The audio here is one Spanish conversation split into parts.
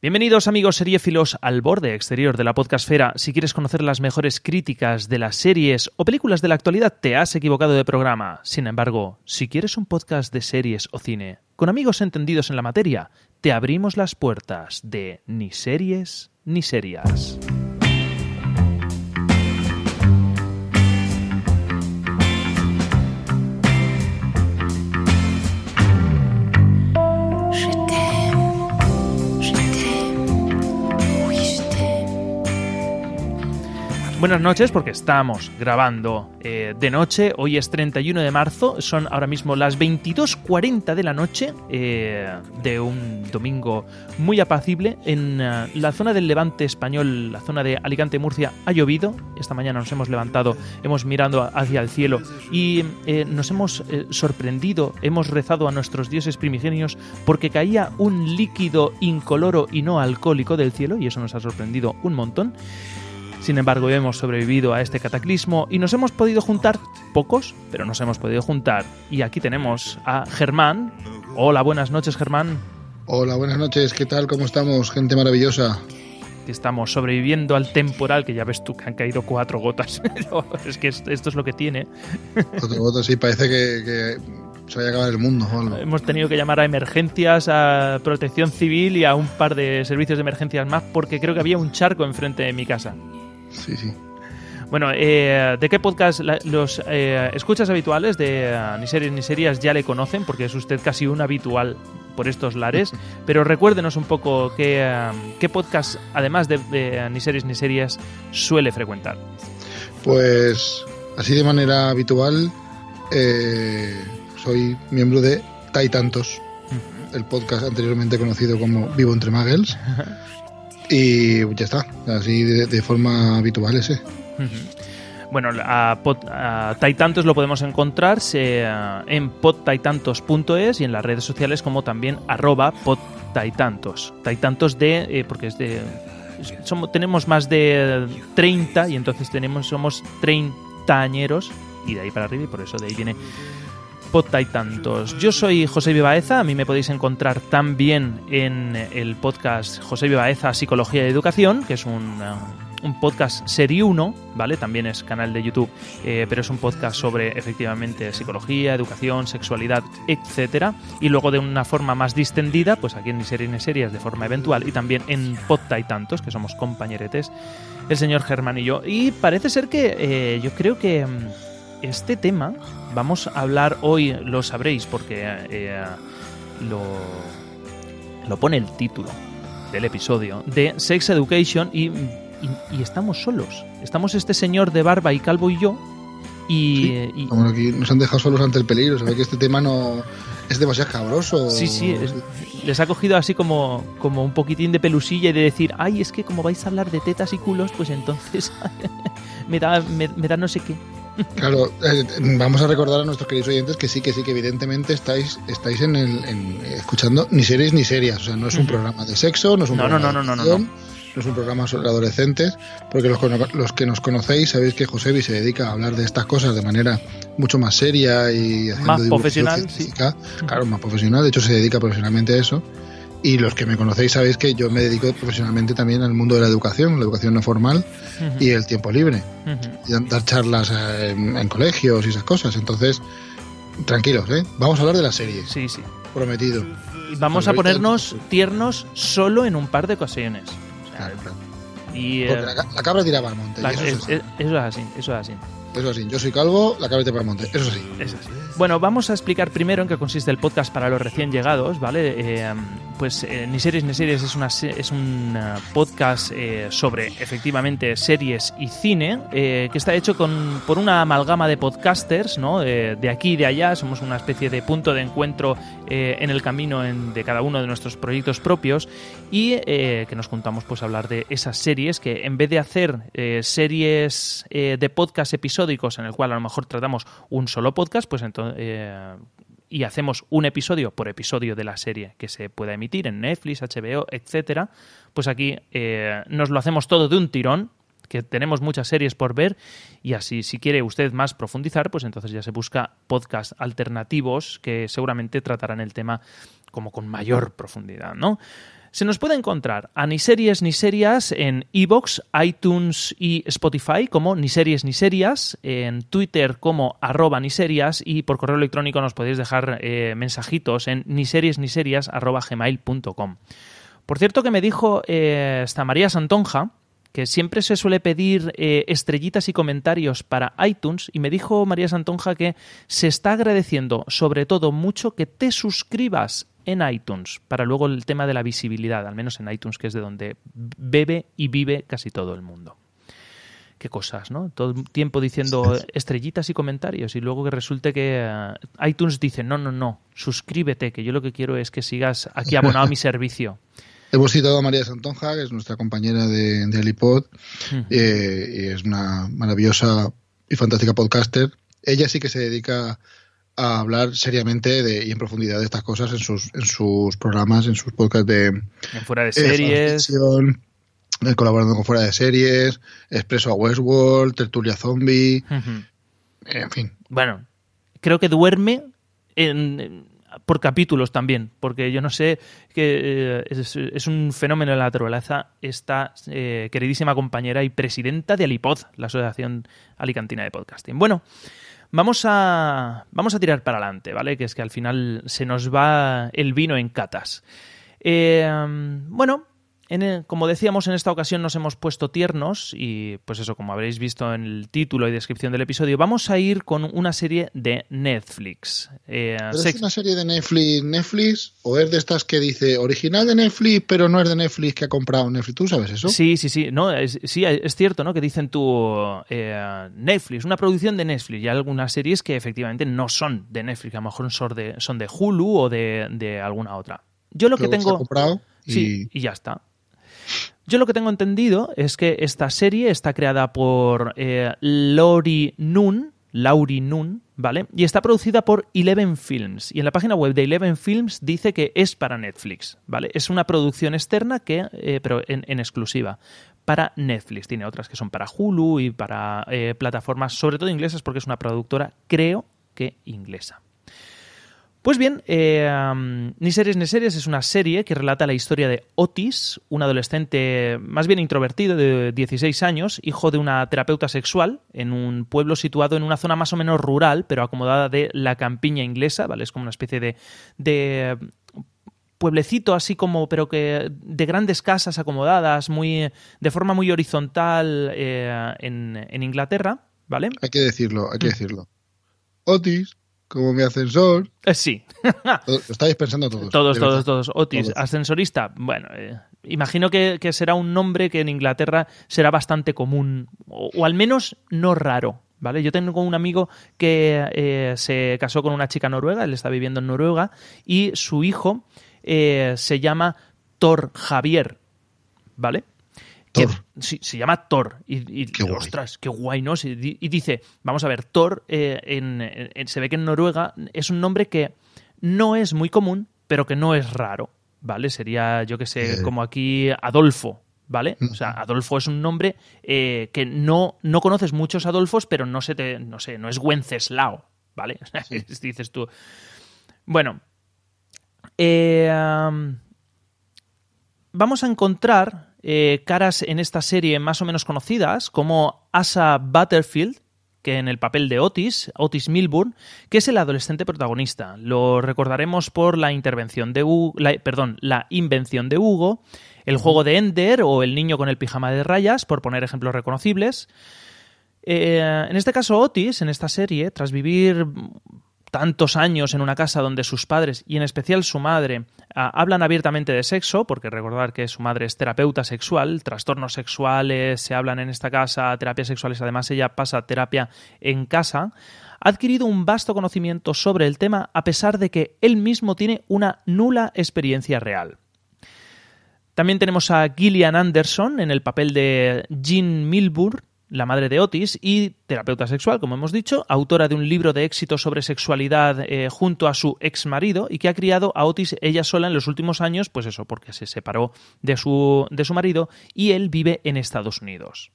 Bienvenidos amigos seriéfilos al borde exterior de la podcastfera. Si quieres conocer las mejores críticas de las series o películas de la actualidad, te has equivocado de programa. Sin embargo, si quieres un podcast de series o cine, con amigos entendidos en la materia, te abrimos las puertas de ni series ni serias. Buenas noches porque estamos grabando eh, de noche, hoy es 31 de marzo, son ahora mismo las 22.40 de la noche eh, de un domingo muy apacible. En eh, la zona del levante español, la zona de Alicante-Murcia, ha llovido. Esta mañana nos hemos levantado, hemos mirado hacia el cielo y nos hemos sorprendido, hemos rezado a nuestros dioses primigenios porque caía un líquido incoloro y no alcohólico del cielo y eso nos ha sorprendido un montón. Sin embargo, hemos sobrevivido a este cataclismo y nos hemos podido juntar, pocos, pero nos hemos podido juntar. Y aquí tenemos a Germán. Hola, buenas noches, Germán. Hola, buenas noches, ¿qué tal? ¿Cómo estamos? Gente maravillosa. Estamos sobreviviendo al temporal, que ya ves tú que han caído cuatro gotas. Es que es- esto es lo que tiene. Otro voto, sí, parece que, que se vaya a acabar el mundo. Hemos tenido que llamar a emergencias, a protección civil y a un par de servicios de emergencias más porque creo que había un charco enfrente de mi casa. Sí, sí. Bueno, eh, ¿de qué podcast la- los eh, escuchas habituales de eh, Ni Series Ni Series ya le conocen? Porque es usted casi un habitual por estos lares. Pero recuérdenos un poco qué, eh, qué podcast, además de, de Ni Series Ni Series, suele frecuentar. Pues así de manera habitual, eh, soy miembro de Taitantos, el podcast anteriormente conocido como Vivo entre Muggles. Y ya está, así de, forma habitual ese. Bueno, a, Taitantos lo podemos encontrar se- en podtaitantos.es y en las redes sociales como también arroba podtaitantos. Taitantos de, eh, porque es de... Somos, tenemos más de 30 y entonces tenemos somos treintañeros y de ahí para arriba y por eso de ahí viene Podtaitantos. Yo soy José Vivaeza, a mí me podéis encontrar también en el podcast José Vivaeza Psicología y Educación, que es un, uh, un podcast serie 1, ¿vale? También es canal de YouTube, eh, pero es un podcast sobre efectivamente psicología, educación, sexualidad, etcétera. Y luego de una forma más distendida, pues aquí en Ni Series Ni Series de forma eventual y también en Podtaitantos, que somos compañeretes, el señor Germán y yo. Y parece ser que eh, yo creo que mm, este tema vamos a hablar hoy, lo sabréis porque eh, lo, lo pone el título del episodio, de Sex Education y, y- y estamos solos. Estamos este señor de barba y calvo y yo. Y, Sí. Como aquí nos han dejado solos ante el peligro, se ve que este tema no es demasiado cabroso. Sí, sí, es- les ha cogido así como, como un poquitín de pelusilla y de decir, ay, es que como vais a hablar de tetas y culos, pues entonces me, da, me, me da no sé qué. Claro, eh, vamos a recordar a nuestros queridos oyentes que sí, que sí, que evidentemente estáis, estáis en el, en- escuchando ni series ni serias. O sea, no es un programa de sexo, no es un No, programa no, no, de no, es un programa sobre adolescentes, porque los, los que nos conocéis sabéis que Josebi se dedica a hablar de estas cosas de manera mucho más seria y haciendo Más profesional, sí. Claro, más profesional, de hecho se dedica profesionalmente a eso. Y los que me conocéis sabéis que yo me dedico profesionalmente también al mundo de la educación, la educación no formal y el tiempo libre y dar charlas eh, en, en colegios y esas cosas. Entonces, tranquilos, ¿eh? Vamos a hablar de la serie, Sí, sí. prometido. Y Vamos a ahorita- ponernos tiernos solo en un par de ocasiones. O sea, Claro, claro. y, eh, Porque la, ca- la cabra tiraba al monte. la- y eso es- eso es así, eso es así. Eso sí, yo soy calvo, la cabeza para el monte. Eso. Es así. Bueno, vamos a explicar primero en qué consiste el podcast para los recién llegados, ¿vale? Eh, pues eh, Ni Series Ni Series es, una, es un eh, podcast sobre efectivamente series y cine que está hecho con, por una amalgama de podcasters, ¿no? De aquí y de allá, somos una especie de punto de encuentro en el camino de cada uno de nuestros proyectos propios y que nos juntamos pues a hablar de esas series que en vez de hacer series de podcast en el cual a lo mejor tratamos un solo podcast, pues entonces y hacemos un episodio por episodio de la serie que se pueda emitir en Netflix, HBO, etcétera, pues aquí eh, nos lo hacemos todo de un tirón que tenemos muchas series por ver y así si quiere usted más profundizar, pues entonces ya se busca podcasts alternativos que seguramente tratarán el tema como con mayor profundidad, ¿no? Se nos puede encontrar a Ni Series Ni Serias en iBox, iTunes y Spotify como Ni Series Ni Serias, en Twitter como arroba Ni Serias y por correo electrónico nos podéis dejar eh, mensajitos en ni series ni serias arroba gmail.com. Por cierto que me dijo eh, esta María Santonja que siempre se suele pedir eh, estrellitas y comentarios para iTunes y me dijo María Santonja que se está agradeciendo sobre todo mucho que te suscribas en iTunes para luego el tema de la visibilidad, al menos en iTunes que es de donde bebe y vive casi todo el mundo. Qué cosas, ¿no? Todo el tiempo diciendo estrellitas y comentarios y luego que resulte que eh, iTunes dice, no, no, no, suscríbete, que yo lo que quiero es que sigas aquí abonado a mi servicio. Hemos citado a María Santonja, que es nuestra compañera de, de Alipod, eh, y es una maravillosa y fantástica podcaster. Ella sí que se dedica a hablar seriamente de, y en profundidad de estas cosas en sus, en sus programas, en sus podcasts de En fuera de eh, series. eh, colaborando con Fuera de Series, Expreso a Westworld, Tertulia Zombie, Ujú. en fin. Bueno, creo que duerme en- en- por capítulos también, porque yo no sé que eh, es, un fenómeno de la naturaleza esta eh, queridísima compañera y presidenta de Alipod, la Asociación Alicantina de Podcasting. Bueno, vamos a vamos a tirar para adelante, ¿vale? Que es que al final se nos va el vino en catas. Eh, bueno, en como decíamos, en esta ocasión nos hemos puesto tiernos y pues eso, como habréis visto en el título y descripción del episodio, vamos a ir con una serie de Netflix. Eh, ¿Pero sex- es una serie de Netflix, Netflix o es de estas que dice original de Netflix, pero no es de Netflix que ha comprado Netflix? ¿Tú sabes eso? Sí, sí, sí. No, es, sí, es cierto, ¿no? Que dicen tú eh, Netflix, una producción de Netflix. Y hay algunas series que efectivamente no son de Netflix, a lo mejor son de, son de Hulu o de, de alguna otra. Yo lo que tengo. comprado y Sí, y ya está. Yo lo que tengo entendido es que esta serie está creada por eh, Lori Nun, Laurie Nun, ¿vale? Y está producida por Eleven Films. Y en la página web de Eleven Films dice que es para Netflix, ¿vale? Es una producción externa que, eh, pero en, en exclusiva para Netflix. Tiene otras que son para Hulu y para eh, plataformas, sobre todo inglesas, porque es una productora, creo que inglesa. Pues bien, eh, um, Ni series ni series es una serie que relata la historia de Otis, un adolescente más bien introvertido de 16 años, hijo de una terapeuta sexual, en un pueblo situado en una zona más o menos rural, pero acomodada de la campiña inglesa, ¿vale? Es como una especie de, de pueblecito así como, pero que de grandes casas acomodadas, muy de forma muy horizontal eh, en, en Inglaterra, ¿vale? hay que decirlo, Mm. hay que decirlo. Otis, como mi ascensor. Eh, sí. Lo estáis pensando todos. Todos, todos, todos. Otis, Todos. ascensorista. Bueno, eh, imagino que, que será un nombre que en Inglaterra será bastante común, o, o al menos no raro. ¿Vale? Yo tengo un amigo que eh, se casó con una chica noruega, él está viviendo en Noruega, y su hijo eh, se llama Thor Javier. ¿Vale? Que- Thor. sí, se llama Thor. Y, y- Qué ostras, qué guay, ¿no? Sí, Y dice, vamos a ver, Thor, eh, en- en- se ve que en Noruega es un nombre que no es muy común, pero que no es raro, ¿vale? Sería, yo que sé, Eh. como aquí Adolfo, ¿vale? O sea, Adolfo es un nombre eh, que no, no conoces muchos Adolfos, pero no se te, no sé, no es Wenceslao, ¿vale? Dices tú. Bueno, eh, am, vamos a encontrar eh, caras en esta serie más o menos conocidas, como Asa Butterfield, que en el papel de Otis, Otis Milburn, que es el adolescente protagonista. Lo recordaremos por la intervención de Hugo, la, perdón, la invención de Hugo, el juego de Ender o el niño con el pijama de rayas, por poner ejemplos reconocibles. Eh, en este caso, Otis, en esta serie, tras vivir tantos años en una casa donde sus padres y en especial su madre ah, hablan abiertamente de sexo, porque recordar que su madre es terapeuta sexual, trastornos sexuales se hablan en esta casa, terapias sexuales, además ella pasa terapia en casa, ha adquirido un vasto conocimiento sobre el tema a pesar de que él mismo tiene una nula experiencia real. También tenemos a Gillian Anderson en el papel de Jean Milburn, la madre de Otis y terapeuta sexual, como hemos dicho, autora de un libro de éxito sobre sexualidad eh, junto a su ex marido y que ha criado a Otis ella sola en los últimos años, pues eso, porque se separó de su, de su marido y él vive en Estados Unidos.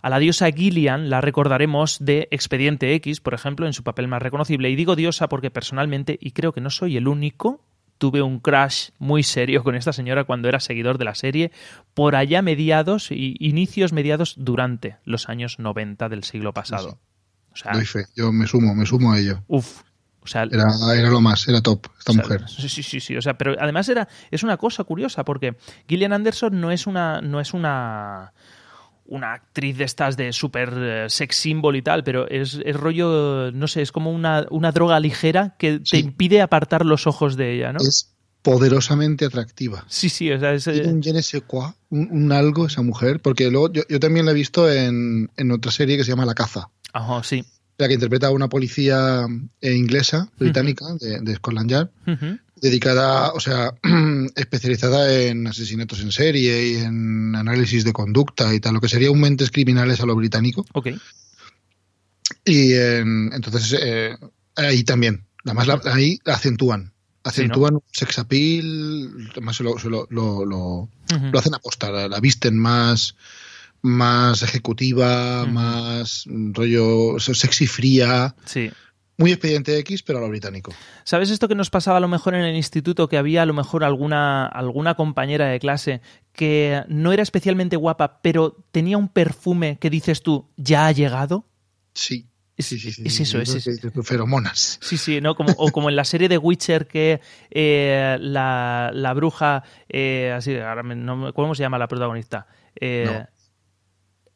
A la diosa Gillian la recordaremos de Expediente X, por ejemplo, en su papel más reconocible. Y digo diosa porque personalmente, y creo que no soy el único, tuve un crash muy serio con esta señora cuando era seguidor de la serie, por allá mediados y inicios mediados durante los años 90 del siglo pasado. O sea, Doy fe, yo me sumo, me sumo a ello. O sea, Era, era lo más, era top, esta o sea, mujer. Sí, sí, sí, sí. O sea, pero además era, es una cosa curiosa, porque Gillian Anderson no es una. no es una una actriz de estas de super eh, sex symbol y tal, pero es, es rollo, no sé, es como una, una droga ligera que te impide apartar los ojos de ella, ¿no? Es poderosamente atractiva. Sí, sí, o sea, es, Tiene eh, un je ne sais quoi, un, un algo esa mujer, porque luego yo, yo también la he visto en, en otra serie que se llama La Caza, ajá, sí. la que interpreta a una policía eh, inglesa, británica, de, de Scotland Yard, Ujú. Dedicada, o sea, especializada en asesinatos en serie y en análisis de conducta y tal, lo que sería un mentes criminales a lo británico. Ok. Y en- entonces eh, ahí también, además la- ahí acentúan, acentúan un sex appeal, además se lo, lo, lo, lo- hacen aposta, la, la visten más más ejecutiva, más mm, rollo sexy fría, Sí. Muy expediente X, pero a lo británico. ¿Sabes esto que nos pasaba a lo mejor en el instituto? Que había a lo mejor alguna, alguna compañera de clase que no era especialmente guapa, pero tenía un perfume que dices tú, ¿ya ha llegado? Sí. Es, sí, sí, sí, es eso, es dices tú, Feromonas. Sí, sí, ¿no? Como, o como en la serie de Witcher que eh, la, la bruja, eh, así, ahora me- no ¿cómo se llama la protagonista? Eh, No.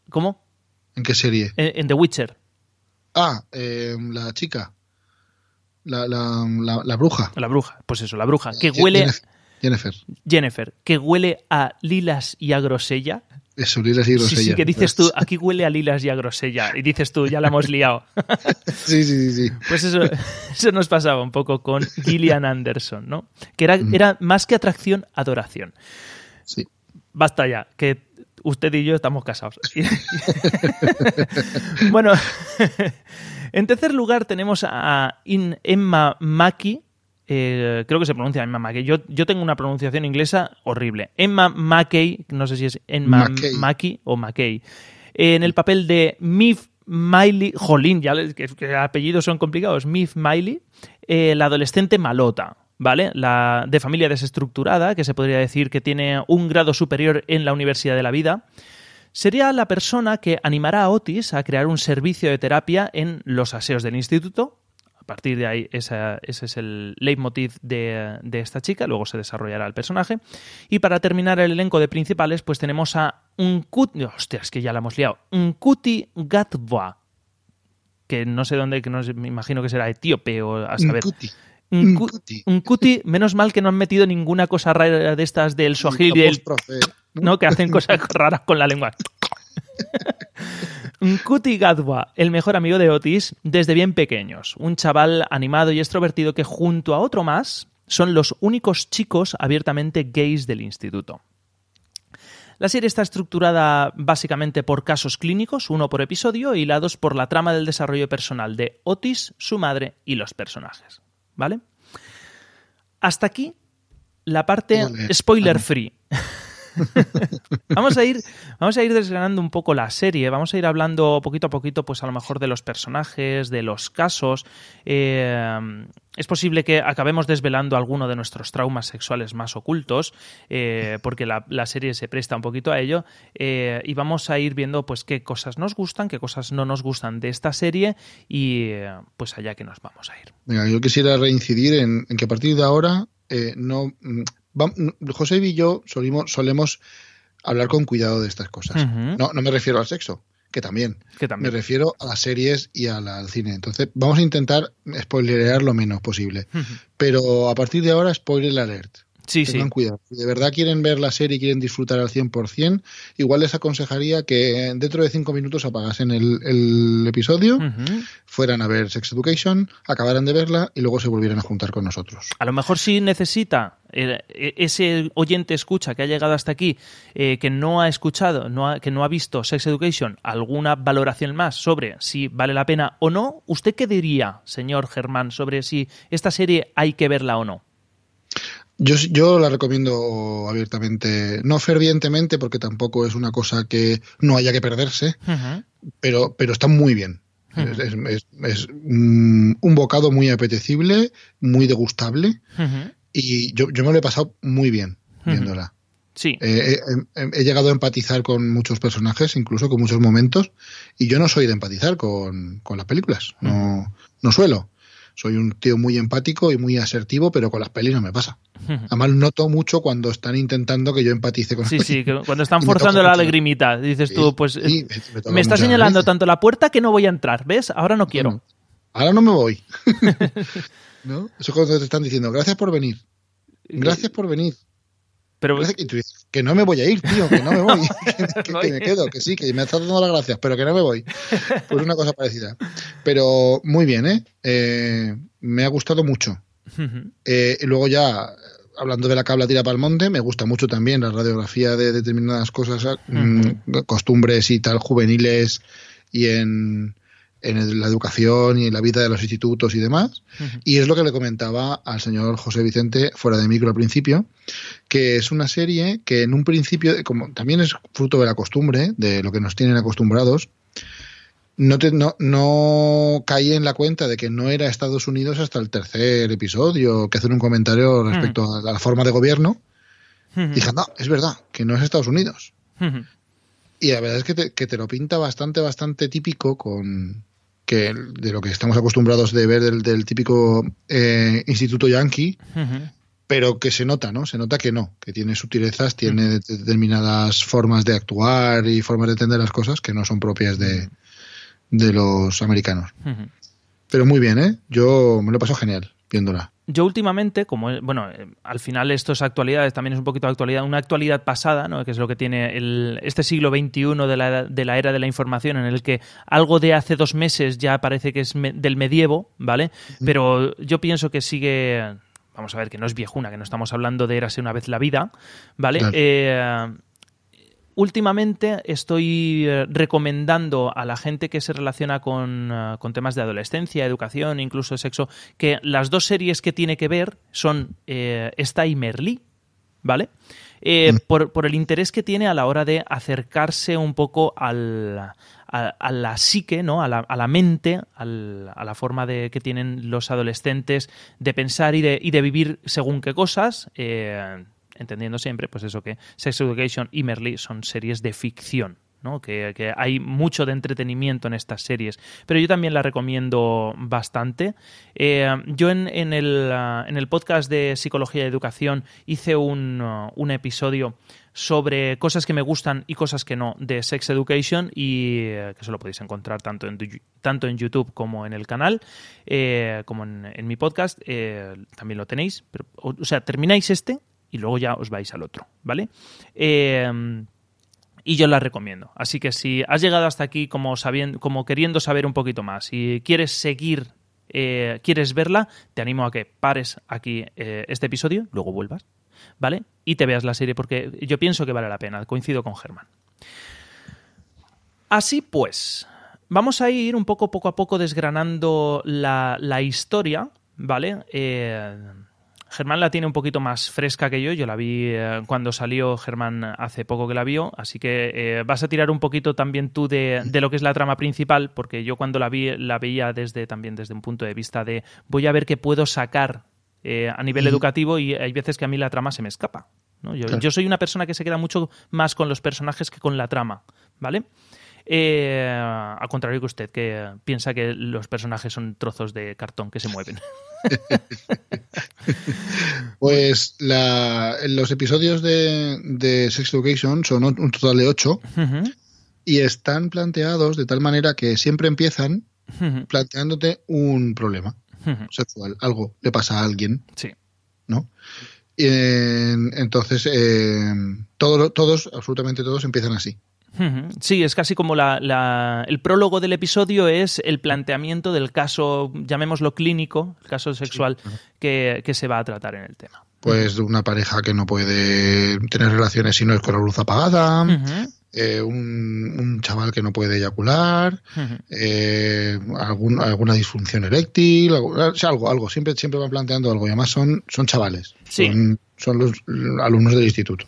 ¿Cómo? ¿En qué serie? En, en The Witcher, Ah, eh, la chica. La, la, la, la bruja. la bruja, pues eso, la bruja, que Je- huele, Jennifer. Jennifer. Que huele a lilas y a grosella. Eso, Lilas y Sí, sí, Grosella. que dices tú, aquí huele a lilas y a grosella. Y dices tú, ya la hemos liado. Sí, sí, sí, sí. Pues eso, eso nos pasaba un poco con Gillian Anderson, ¿no? Que era, Mm. era más que atracción, adoración. sí. Basta ya, que usted y yo estamos casados. bueno, en tercer lugar tenemos a In- Emma Mackey. eh, creo que se pronuncia Emma Mackey. Yo, yo tengo una pronunciación inglesa horrible. Emma Mackey, no sé si es Emma Mackey. Mackey o Mackey. En el papel de Miff Miley, jolín, ya les- que, que apellidos son complicados. Miff Miley, eh, la adolescente malota. ¿Vale? La de familia desestructurada, que se podría decir que tiene un grado superior en la Universidad de la Vida, sería la persona que animará a Otis a crear un servicio de terapia en los aseos del instituto. A partir de ahí, esa- ese es el leitmotiv de, de esta chica, luego se desarrollará el personaje. Y para terminar el elenco de principales, pues tenemos a un Kuti, hostia, es que ya la hemos liado, un Kuti Gatwa, que no sé dónde, que no sé, me imagino que será etíope o a saber. Nkuti. Un, cu- un menos mal que no han metido ninguna cosa rara de estas del Swahili y del Apóstrofe, ¿no? Que hacen cosas raras con la lengua. Nkuti Gadwa, el mejor amigo de Otis desde bien pequeños. Un chaval animado y extrovertido que junto a otro más son los únicos chicos abiertamente gays del instituto. La serie está estructurada básicamente por casos clínicos, uno por episodio, hilados por la trama del desarrollo personal de Otis, su madre y los personajes. ¿Vale? Hasta aquí la parte spoiler free. vamos a ir vamos a ir desgranando un poco la serie vamos a ir hablando poquito a poquito pues a lo mejor de los personajes de los casos. Eh, es posible que acabemos desvelando alguno de nuestros traumas sexuales más ocultos eh, porque la, serie se presta un poquito a ello eh, y vamos a ir viendo pues qué cosas nos gustan qué cosas no nos gustan de esta serie y pues allá que nos vamos a ir. Venga, yo quisiera reincidir en, que a partir de ahora no José y yo solimos- solemos hablar con cuidado de estas cosas. No, no me refiero al sexo, que también. Que Me también. refiero a las series y a la- al cine. Entonces, vamos a intentar spoilerear lo menos posible. Pero a partir de ahora, spoiler alert. Sí, sí. Tengan cuidado. Si de verdad quieren ver la serie y quieren disfrutar al 100%, igual les aconsejaría que dentro de cinco minutos apagasen el, el episodio, fueran a ver Sex Education, acabaran de verla y luego se volvieran a juntar con nosotros. A lo mejor sí necesita eh, ese oyente escucha que ha llegado hasta aquí, eh, que no ha escuchado, no ha- que no ha visto Sex Education, alguna valoración más sobre si vale la pena o no. ¿Usted qué diría, señor Germán, sobre si esta serie hay que verla o no? Yo, yo la recomiendo abiertamente, no fervientemente, porque tampoco es una cosa que no haya que perderse, pero, pero está muy bien. Es, es- es- es, mm, un bocado muy apetecible, muy degustable, y yo, yo me lo he pasado muy bien viéndola. Sí. Eh, he, he- he llegado a empatizar con muchos personajes, incluso con muchos momentos, y yo no soy de empatizar con, con las películas, no, no suelo. Soy un tío muy empático y muy asertivo, pero con las pelis no me pasa. Además, noto mucho cuando están intentando que yo empatice con Sí, sí, que cuando están forzando la mucho. lagrimita, dices Sí, tú, pues sí, eh, me- me está señalando veces. tanto la puerta que no voy a entrar, ¿ves? Ahora no quiero. Bueno, ahora no me voy. ¿No? Eso es cuando te están diciendo, gracias por venir. Gracias por venir. Pero Gracias- Y tú dices, que no me voy a ir, tío, que no me voy. que, me quedo, que sí, que me estás dando las gracias, pero que no me voy. Pues una cosa parecida. Pero muy bien, ¿eh? Eh, me ha gustado mucho. Eh, y luego ya, hablando de la cabla tira para el monte, me gusta mucho también la radiografía de determinadas cosas, mm, costumbres y tal, juveniles y en, en la educación y en la vida de los institutos y demás. Y es lo que le comentaba al señor José Vicente fuera de micro al principio, que es una serie que en un principio, como también es fruto de la costumbre, de lo que nos tienen acostumbrados, no, te, no, no caí en la cuenta de que no era Estados Unidos hasta el tercer episodio, que hacen un comentario respecto a la forma de gobierno. Ujú. Dije, no, es verdad, que no es Estados Unidos. Y la verdad es que te, que te lo pinta bastante, bastante típico con que de lo que estamos acostumbrados de ver del, del típico eh, instituto yankee, pero que se nota, ¿no? Se nota que no, que tiene sutilezas, tiene de- determinadas formas de actuar y formas de entender las cosas que no son propias de, de los americanos. Pero muy bien, ¿eh? Yo me lo paso genial viéndola. Yo últimamente, como eh, bueno, eh, al final esto es actualidad, también es un poquito de actualidad, una actualidad pasada, ¿no? que es lo que tiene el, este siglo XXI de la, de la era de la información, en el que algo de hace dos meses ya parece que es me- del medievo, ¿vale? Pero yo pienso que sigue, vamos a ver, que no es viejuna, que no estamos hablando de érase una vez la vida, ¿vale? Claro. Eh, últimamente estoy eh, recomendando a la gente que se relaciona con, eh, con temas de adolescencia, educación, incluso sexo, que las dos series que tiene que ver son eh, esta y Merlí, ¿vale? Eh, por, por el interés que tiene a la hora de acercarse un poco al, a, a la psique, ¿no? a, la, a la mente, al- a la forma de, que tienen los adolescentes de pensar y de, y de vivir según qué cosas, eh, entendiendo siempre pues eso que Sex Education y Merlí son series de ficción. ¿no? Que, hay mucho de entretenimiento en estas series, pero yo también la recomiendo bastante. Eh, yo en, el, ah, en el podcast de Psicología y Educación hice un, ah, un episodio sobre cosas que me gustan y cosas que no de Sex Education y eh, que eso lo podéis encontrar tanto en, tanto en YouTube como en el canal, eh, como en, mi podcast, también lo tenéis. Pero, o sea, termináis este y luego ya os vais al otro, ¿vale? Eh, y yo la recomiendo. Así que si has llegado hasta aquí como, sabiendo, como queriendo saber un poquito más y quieres seguir, eh, quieres verla, te animo a que pares aquí eh, este episodio, luego vuelvas, ¿vale? Y te veas la serie porque yo pienso que vale la pena. Coincido con Germán. Así pues, vamos a ir un poco poco a poco desgranando la, la historia, ¿vale? Eh, Germán la tiene un poquito más fresca que yo. Yo la vi eh, cuando salió Germán hace poco que la vio, así que eh, vas a tirar un poquito también tú de, de lo que es la trama principal, porque yo cuando la vi la veía desde también desde un punto de vista de voy a ver qué puedo sacar eh, a nivel educativo y hay veces que a mí la trama se me escapa. ¿no? Yo, Claro. yo soy una persona que se queda mucho más con los personajes que con la trama, ¿vale? Eh, al contrario que usted, que piensa que los personajes son trozos de cartón que se mueven. Pues la, los episodios de, de Sex Education son un total de ocho. Y están planteados de tal manera que siempre empiezan planteándote un problema sexual, algo le pasa a alguien, Sí. ¿no? Y, entonces, eh, todo todos, absolutamente todos, empiezan así. Sí, es casi como la, la- el prólogo del episodio es el planteamiento del caso, llamémoslo clínico, el caso sexual que, que se va a tratar en el tema. Pues de una pareja que no puede tener relaciones si no es con la luz apagada, eh, un, un chaval que no puede eyacular, eh, algún- alguna disfunción eréctil, algo, o sea, algo, algo. Siempre, siempre van planteando algo. Y además son, son chavales, Sí. son, son los alumnos del instituto.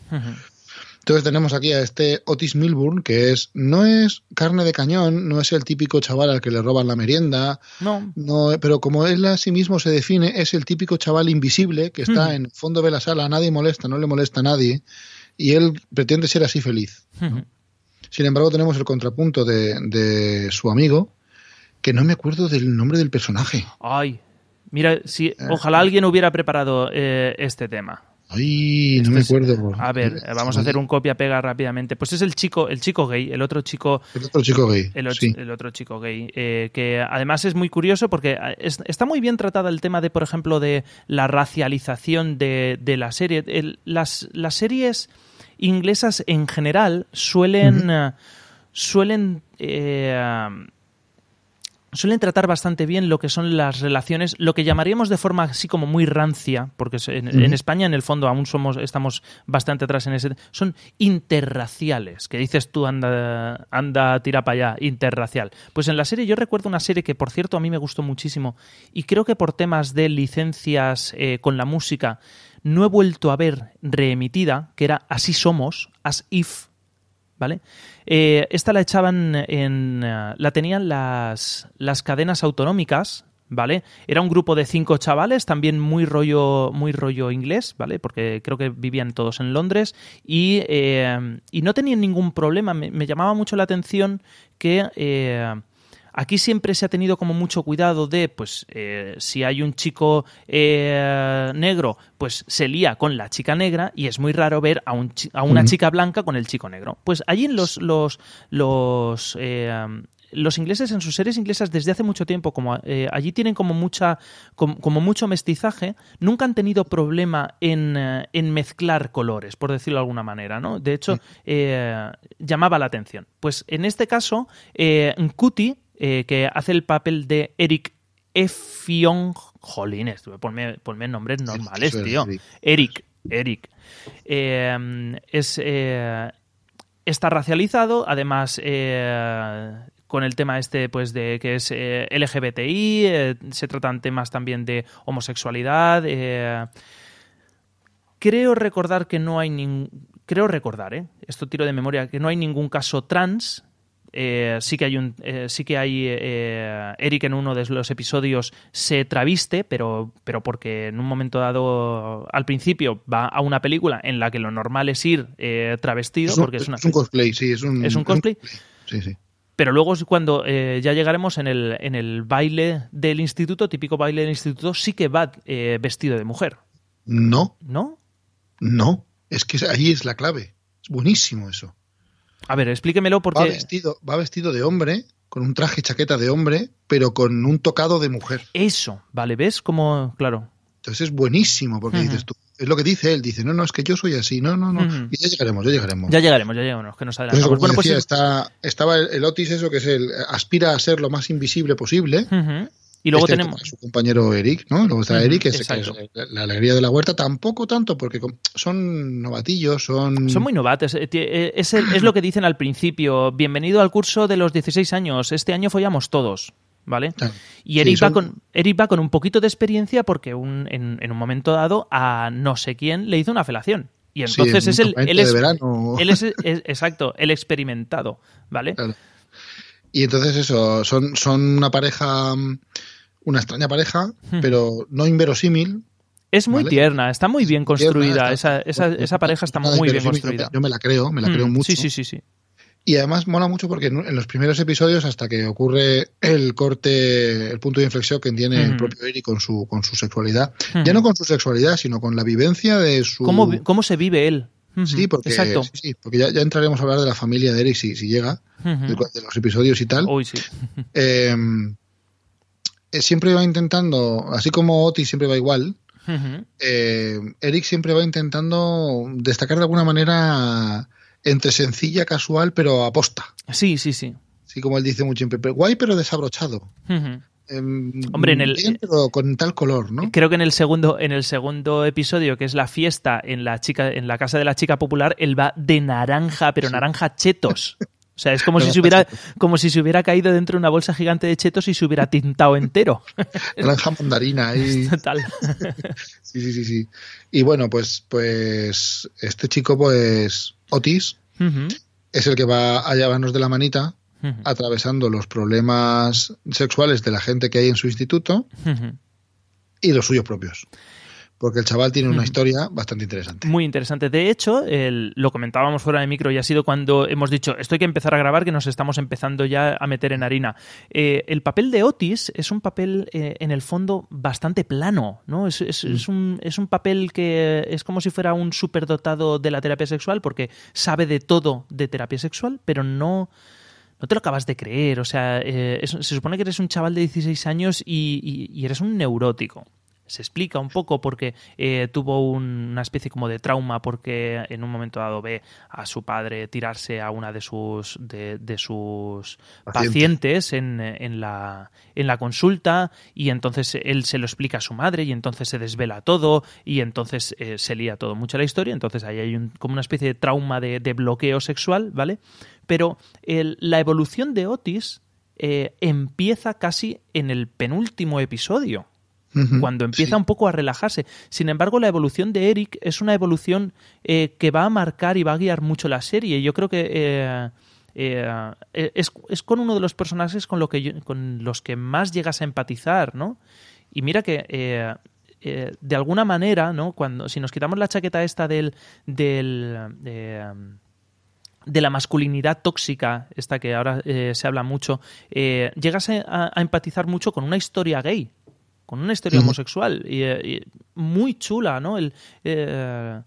Entonces tenemos aquí a este Otis Milburn, que es no es carne de cañón, no es el típico chaval al que le roban la merienda, No, no, pero como él a sí mismo se define, es el típico chaval invisible que está Hmm. en el fondo de la sala, nadie molesta, no le molesta a nadie, y él pretende ser así feliz. Ujú. Sin embargo, tenemos el contrapunto de, de su amigo, que no me acuerdo del nombre del personaje. Ay, mira, si Eh. ojalá alguien hubiera preparado eh, este tema. Ay, no Este me es- acuerdo. A ver, vamos a hacer un copia-pega rápidamente. Pues es el chico, el chico gay, el otro chico El otro chico gay. El, och- sí. el otro chico gay, eh, que además es muy curioso porque es- está muy bien tratada el tema de, por ejemplo, de la racialización de, de la serie. El- las, las series inglesas en general suelen, eh, suelen eh, suelen tratar bastante bien lo que son las relaciones, lo que llamaríamos de forma así como muy rancia, porque en. España en el fondo aún somos estamos bastante atrás en ese, son interraciales, que dices tú anda anda tira para allá, interracial. Pues en la serie yo recuerdo una serie que por cierto a mí me gustó muchísimo y creo que por temas de licencias eh, con la música no he vuelto a ver reemitida, que era Así somos, As If, ¿vale? Eh, esta la echaban en... eh, la tenían las, las cadenas autonómicas, ¿vale? Era un grupo de cinco chavales, también muy rollo, muy rollo inglés, ¿vale? Porque creo que vivían todos en Londres y, eh, y no tenían ningún problema. Me, llamaba mucho la atención que... Aquí siempre se ha tenido como mucho cuidado de, pues, eh, si hay un chico eh, negro, pues se lía con la chica negra y es muy raro ver a, un a una chica blanca con el chico negro. Pues allí en los los los eh, los ingleses en sus series inglesas desde hace mucho tiempo, como eh, allí tienen como mucha como, como mucho mestizaje, nunca han tenido problema en, eh, en mezclar colores, por decirlo de alguna manera, ¿no? De hecho, eh, llamaba la atención. Pues en este caso, Nkuti, eh, que hace el papel de Eric Effiong, jolines, ponme, ponme nombres normales, tío. Eric. Eric. Eh, es, eh, está racializado, además con el tema este pues de que es eh, LGBTI, eh, se tratan temas también de homosexualidad. eh, creo recordar que no hay ningún... Creo recordar, ¿eh? Esto tiro de memoria, que no hay ningún caso trans. Eh, sí que hay un eh, sí que hay eh, Eric en uno de los episodios se traviste pero pero porque en un momento dado al principio va a una película en la que lo normal es ir travestido Es un, porque es una es un cosplay, sí. Es un, ¿Es un cosplay? Sí, sí. pero luego es cuando eh, ya llegaremos en el, en el baile del instituto, típico baile del instituto, sí que va eh, vestido de mujer, No, ¿no? no. Es que ahí es la clave. Es buenísimo eso. A ver, explíquemelo Va porque... vestido, va vestido de hombre, con un traje chaqueta de hombre, pero con un tocado de mujer. Eso, vale, ¿ves? Como, claro. Entonces es buenísimo, porque dices tú, es lo que dice él, dice, no, no, es que yo soy así, no, no, no. Y ya llegaremos, ya llegaremos. Ya llegaremos, ya llegaremos, que nos Pues adelantamos. como Bueno, pues decía, sí. está, estaba el, el Otis, eso que es el, aspira a ser lo más invisible posible. Ujú. Y luego Excepto tenemos... su compañero Eric, ¿no? Luego está Eric, que es, que exacto. es la, alegría de la huerta, tampoco tanto, porque son novatillos, son... Son muy novatos. eh, eh, Es, el- es lo que dicen al principio. Bienvenido al curso de los 16 años. Este año follamos todos. ¿Vale? Claro. Y Eric, Sí, va con, Eric va con un poquito de experiencia porque un- en, en un momento dado a no sé quién le hizo una felación. Y entonces es el, él es, de verano. él es- es- exacto, el experimentado, ¿vale? Claro. Y entonces eso, son, son una pareja, mm, una extraña pareja, Hmm. pero no inverosímil. Es muy Vale. tierna, está muy bien construida. Está- esa, esa, esa pareja está muy bien construida. Yo me la creo, me la creo Mm, mucho. Sí, sí, sí, sí. Y además mola mucho porque en los primeros episodios, hasta que ocurre el corte, el punto de inflexión que tiene el Ujú. propio Eric con su, con su sexualidad, ya no con su sexualidad, sino con la vivencia de su... ¿Cómo, ¿Cómo se vive él? Sí, porque, Exacto. sí, sí, porque ya, ya entraremos a hablar de la familia de Eric si, si llega, de, de los episodios y tal. Sí. Eh, eh, siempre va intentando, así como Otis siempre va igual, eh, Eric siempre va intentando destacar de alguna manera entre sencilla, casual, pero aposta. Sí, sí, sí. Sí, como él dice muy siempre, pero guay pero desabrochado. Em, Hombre, en el- bien, pero con tal color, ¿no? Creo que en el segundo, en el segundo episodio, que es la fiesta en la chica, en la casa de la chica popular, él va de naranja, pero naranja chetos. O sea, es como si se hubiera, como si se hubiera caído dentro de una bolsa gigante de chetos y se hubiera tintado entero. Naranja mandarina y Total. sí, sí, sí, sí. Y bueno, pues, pues este chico, pues Otis, es el que va a llevarnos de la manita atravesando los problemas sexuales de la gente que hay en su instituto y los suyos propios. Porque el chaval tiene una Ujú. historia bastante interesante. Muy interesante. De hecho, el- lo comentábamos fuera de micro y ha sido cuando hemos dicho esto hay que empezar a grabar que nos estamos empezando ya a meter en harina. Eh, el papel de Otis es un papel eh, en el fondo bastante plano, ¿no? Es, es- es un, es un papel que es como si fuera un superdotado de la terapia sexual porque sabe de todo de terapia sexual, pero no no te lo acabas de creer. O sea, eh, es- se supone que eres un chaval de 16 años y, y- y eres un neurótico. Se explica un poco porque eh, tuvo un- una especie como de trauma porque en un momento dado ve a su padre tirarse a una de sus de, de sus Paciente. pacientes en, en la, en la consulta y entonces él se lo explica a su madre y entonces se desvela todo y entonces eh, se lía todo mucho la historia entonces ahí hay un- como una especie de trauma de, de bloqueo sexual ¿vale? pero el- la evolución de Otis eh, empieza casi en el penúltimo episodio Cuando empieza Sí. un poco a relajarse. Sin embargo, la evolución de Eric es una evolución eh, que va a marcar y va a guiar mucho la serie. Yo creo que eh, eh, es, es con uno de los personajes con, lo que yo- con los que más llegas a empatizar, ¿no? Y mira que de alguna manera, ¿no? Cuando si nos quitamos la chaqueta esta del del de, de la masculinidad tóxica, esta que ahora eh, se habla mucho, eh, llegas a, a empatizar mucho con una historia gay, con una historia homosexual, y, eh, y muy chula, ¿no? El, eh,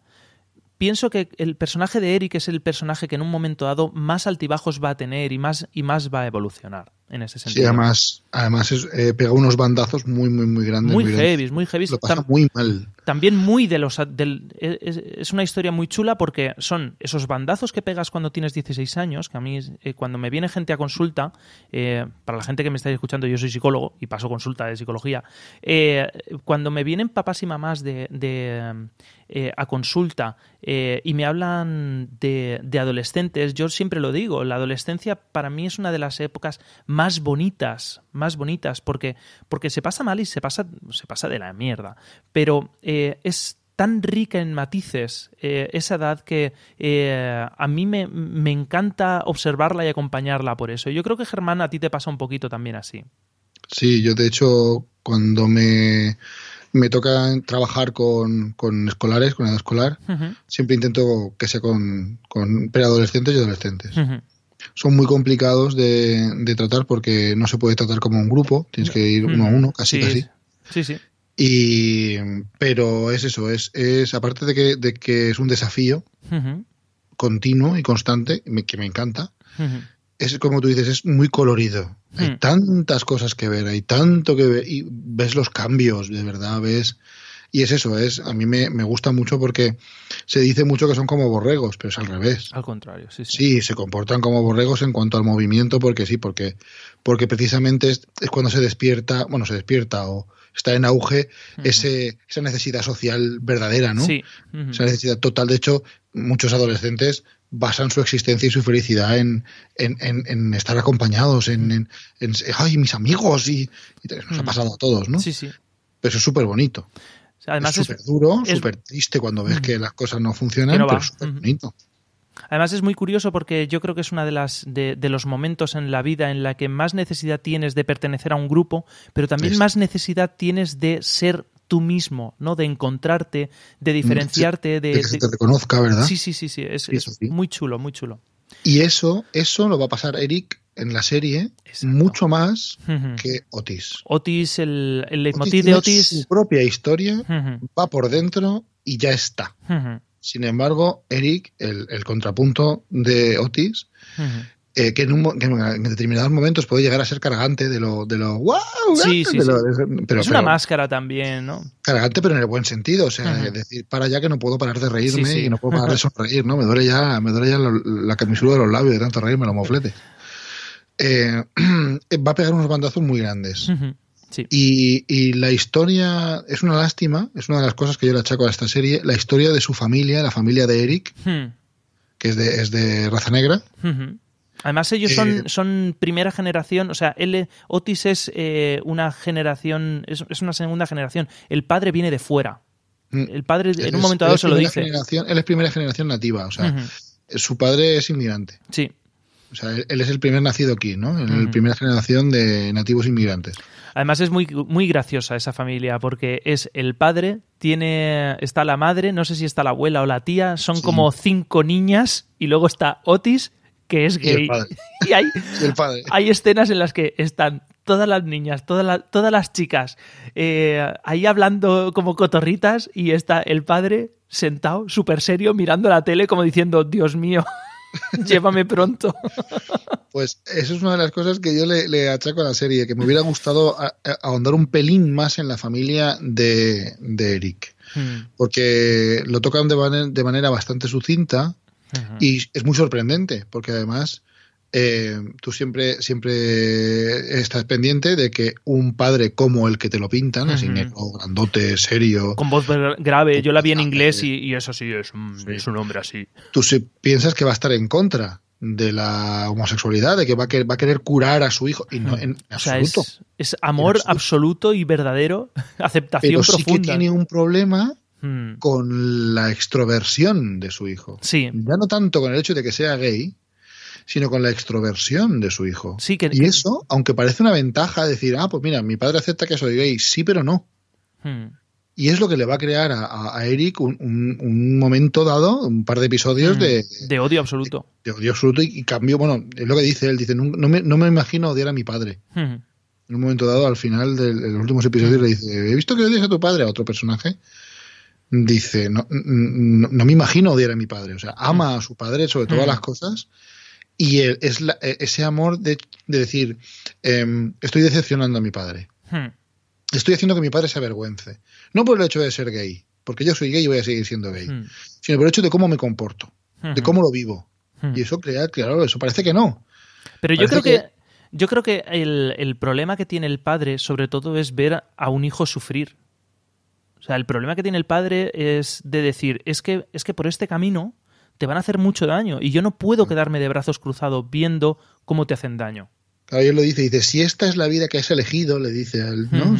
pienso que el personaje de Eric es el personaje que en un momento dado más altibajos va a tener y más, y más va a evolucionar en ese Sí, sentido. además, además es, eh, pega unos bandazos muy, muy, muy grandes. muy heavy, muy heavy. Lo pasa Tam- muy mal. también muy de los del, es, es una historia muy chula porque son esos bandazos que pegas cuando tienes 16 años que a mí eh, cuando me viene gente a consulta eh, para la gente que me estáis escuchando yo soy psicólogo y paso consulta de psicología eh, cuando me vienen papás y mamás de, de, eh, a consulta eh, y me hablan de, de adolescentes yo siempre lo digo la adolescencia para mí es una de las épocas más bonitas más bonitas porque porque se pasa mal y se pasa se pasa de la mierda pero eh, es tan rica en matices eh, esa edad que eh, a mí me, me encanta observarla y acompañarla por eso. Yo creo que Germán a ti te pasa un poquito también así. Sí, yo de hecho, cuando me, me toca trabajar con, con escolares, con edad escolar, siempre intento que sea con, con preadolescentes y adolescentes. Son muy complicados de, de tratar porque no se puede tratar como un grupo, tienes que ir uno a uno, casi, sí, casi. Sí, sí. Y, pero es eso, es, es aparte de que, de que es un desafío continuo y constante, me- que me encanta, es como tú dices, es muy colorido. Hay Hmm. tantas cosas que ver, hay tanto que ver, y ves los cambios, de verdad, ves. Y es eso, es, a mí me, me gusta mucho porque se dice mucho que son como borregos, pero es al revés. Al contrario, sí, sí. Sí, se comportan como borregos en cuanto al movimiento, porque sí, porque, porque precisamente es, es cuando se despierta, bueno, se despierta o está en auge ese, esa necesidad social verdadera, ¿no? Sí. Esa necesidad total. De hecho, muchos adolescentes basan su existencia y su felicidad en, en, en- en estar acompañados, en, ay, mis amigos, y, y nos ha pasado a todos, ¿no? Sí, sí. Pero eso es súper bonito. O sea, además es súper duro, súper triste cuando ves Mm. que las cosas no funcionan, no pero súper Ujú. bonito. Además es muy curioso porque yo creo que es una de las de, de los momentos en la vida en la que más necesidad tienes de pertenecer a un grupo, pero también Es- más necesidad tienes de ser tú mismo, ¿no? De encontrarte, de diferenciarte, de, de que se te reconozca, ¿verdad? sí, sí, sí, sí, es, Sí, es eso sí. muy chulo, muy chulo. Y eso, eso lo va a pasar Eric en la serie Exacto. mucho más que Otis. Otis, el, el Otis leitmotiv de Otis. su propia historia, va por dentro y ya está. Sin embargo, Eric, el, el contrapunto de Otis. Eh, que, en un, mo- que en determinados momentos puede llegar a ser cargante de lo, de lo wow, Sí, sí, de lo- sí. de- pero, es una pero máscara también, ¿no? cargante, pero en el buen sentido, o sea, es decir, para ya que no puedo parar de reírme Sí, y no puedo parar de sonreír, ¿no? Me duele ya, me duele ya lo- la camisura de los labios de tanto reírme, los mofletes. Eh, va a pegar unos bandazos muy grandes. Sí. Y, y la historia es una lástima, es una de las cosas que yo le achaco a esta serie, la historia de su familia, la familia de Eric, Hmm. que es de, es de raza negra. Ujú. Además ellos Eh, son, son primera generación, o sea, él, Otis es eh, una generación, es, es una segunda generación. El padre viene de fuera. Mm. El padre en un momento dado es se lo dice. él es primera generación nativa, o sea, su padre es inmigrante. Sí. O sea, él, es el primer nacido aquí, ¿no? En la primera generación de nativos inmigrantes. Además es muy, muy graciosa esa familia porque es el padre, tiene está la madre, no sé si está la abuela o la tía, son Sí. como cinco niñas y luego está Otis que es Y el gay. padre. Y hay, Y el padre. hay escenas en las que están todas las niñas, todas, la- todas las chicas eh, ahí hablando como cotorritas y está el padre sentado súper serio mirando la tele como diciendo, Dios mío, llévame pronto. Pues eso es una de las cosas que yo le, le achaco a la serie, que me hubiera gustado a- a- ahondar un pelín más en la familia de, de Eric. Hmm. Porque lo tocan de manera bastante sucinta Y es muy sorprendente, porque además eh, tú siempre, siempre estás pendiente de que un padre como el que te lo pintan, así negro, grandote, serio, Con voz grave, yo la vi en inglés y, y eso sí, es un, Sí. es un hombre así. tú piensas que va a estar en contra de la homosexualidad, de que va a, querer, va a querer curar a su hijo, y no, en O sea, absoluto. es, es amor absoluto. absoluto y verdadero, aceptación Pero sí que profunda. tiene un problema Hmm. con la extroversión de su hijo. Sí, Ya no tanto con el hecho de que sea gay, sino con la extroversión de su hijo. sí que... Y eso, aunque parece una ventaja, decir, ah, pues mira, mi padre acepta que soy gay, sí, pero no. Hmm. Y es lo que le va a crear a, Eric un, un- un momento dado, un par de episodios Hmm. de, De odio absoluto. de odio absoluto y, y cambio. Bueno, es lo que dice él, dice, no, no me, no me imagino odiar a mi padre. En un momento dado, al final de los últimos episodios, le dice, he visto que odias a tu padre, a otro personaje. Dice, no, no, no me imagino odiar a mi padre. O sea, ama a su padre sobre todas Mm. las cosas. Y es la- e- ese amor de, de decir, em, estoy decepcionando a mi padre. Hmm. Estoy haciendo que mi padre se avergüence. No por el hecho de ser gay, porque yo soy gay y voy a seguir siendo gay, Hmm. sino por el hecho de cómo me comporto, de Hmm. cómo lo vivo. Y eso claro, eso parece que no. Pero yo creo Parece que, yo creo que el, el problema que tiene el padre, sobre todo, es ver a un hijo sufrir. O sea, el problema que tiene el padre es de decir, es que, es que por este camino te van a hacer mucho daño y yo no puedo Mm. quedarme de brazos cruzados viendo cómo te hacen daño. Claro, él lo dice, dice, si esta es la vida que has elegido, le dice a él, ¿no?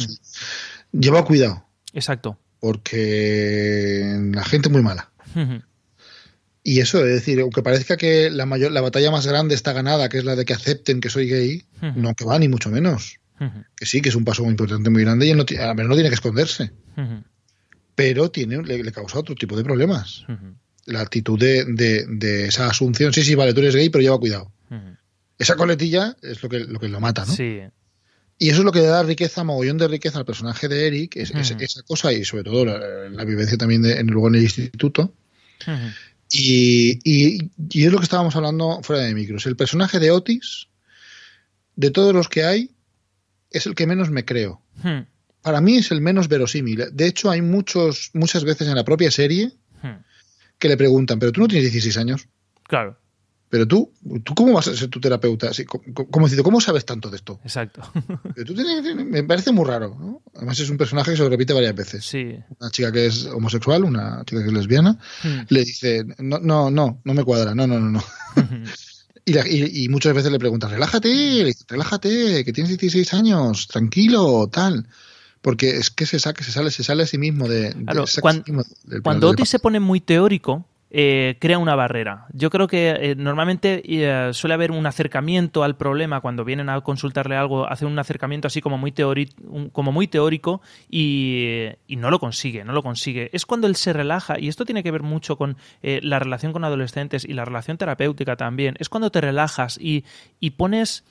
Lleva cuidado, Exacto. porque la gente es muy mala. Y eso, es decir, aunque parezca que la mayor, la batalla más grande está ganada, que es la de que acepten que soy gay, no que va, ni mucho menos. Que sí, que es un paso muy importante, muy grande, y él no, ti- a ver, no tiene que esconderse. Pero tiene, le, le causa otro tipo de problemas. La actitud de, de- de esa asunción, sí, sí, vale, tú eres gay, pero lleva cuidado. Esa coletilla es lo que lo, que lo mata, ¿no? Sí. Y eso es lo que le da riqueza, mogollón de riqueza al personaje de Eric, es, es- Ujú. esa cosa y sobre todo la, la vivencia también de, en, luego en el instituto. Y, y- y es lo que estábamos hablando fuera de micros. El personaje de Otis, de todos los que hay, es el que menos me creo. Para mí es el menos verosímil. De hecho, hay muchos, muchas veces en la propia serie Ujú. que le preguntan, pero tú no tienes 16 años. Claro, Pero tú, ¿tú cómo vas a ser tu terapeuta? Así, como ¿cómo sabes tanto de esto? exacto. Tú tienes- me parece muy raro. ¿no? Además es un personaje que se lo repite varias veces. Sí. Una chica que es homosexual, una chica que es lesbiana, Ujú. le dice, no, no, no, no me cuadra, no, no, no, no. Ujú. Y, la- y- y muchas veces le preguntan, relájate, relájate, que tienes 16 años, tranquilo, tal. Porque es que se saca, se sale, se sale a sí mismo de, Claro, sí mismo del Cuando Otis se pone muy teórico, eh, crea una barrera. Yo creo que eh, normalmente eh, suele haber un acercamiento al problema cuando vienen a consultarle algo, hacen un acercamiento así como muy, teori- un- como muy teórico y, y no lo consigue, no lo consigue. Es cuando él se relaja, y esto tiene que ver mucho con la relación con adolescentes y la relación terapéutica también, es cuando te relajas y, y pones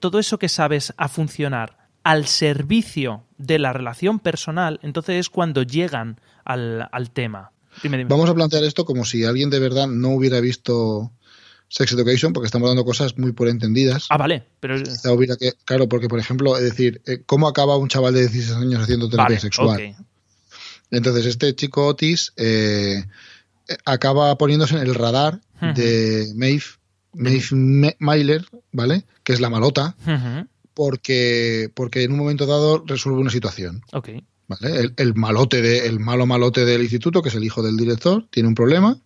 todo eso que sabes a funcionar al servicio de la relación personal, entonces es cuando llegan al, al tema. Dime, dime. Vamos a plantear esto como si alguien de verdad no hubiera visto Sex Education, porque estamos dando cosas muy por entendidas. Ah, vale, pero... Que, claro, porque por ejemplo, es decir, eh, ¿cómo acaba un chaval de 16 años haciendo terapia Vale, sexual? Entonces, este chico Otis eh, acaba poniéndose en el radar de Maeve, Maeve Myler, ¿vale? Que es la malota, porque, porque en un momento dado resuelve una situación. ¿vale? El, el malote de, el malo malote del instituto, que es el hijo del director, tiene un problema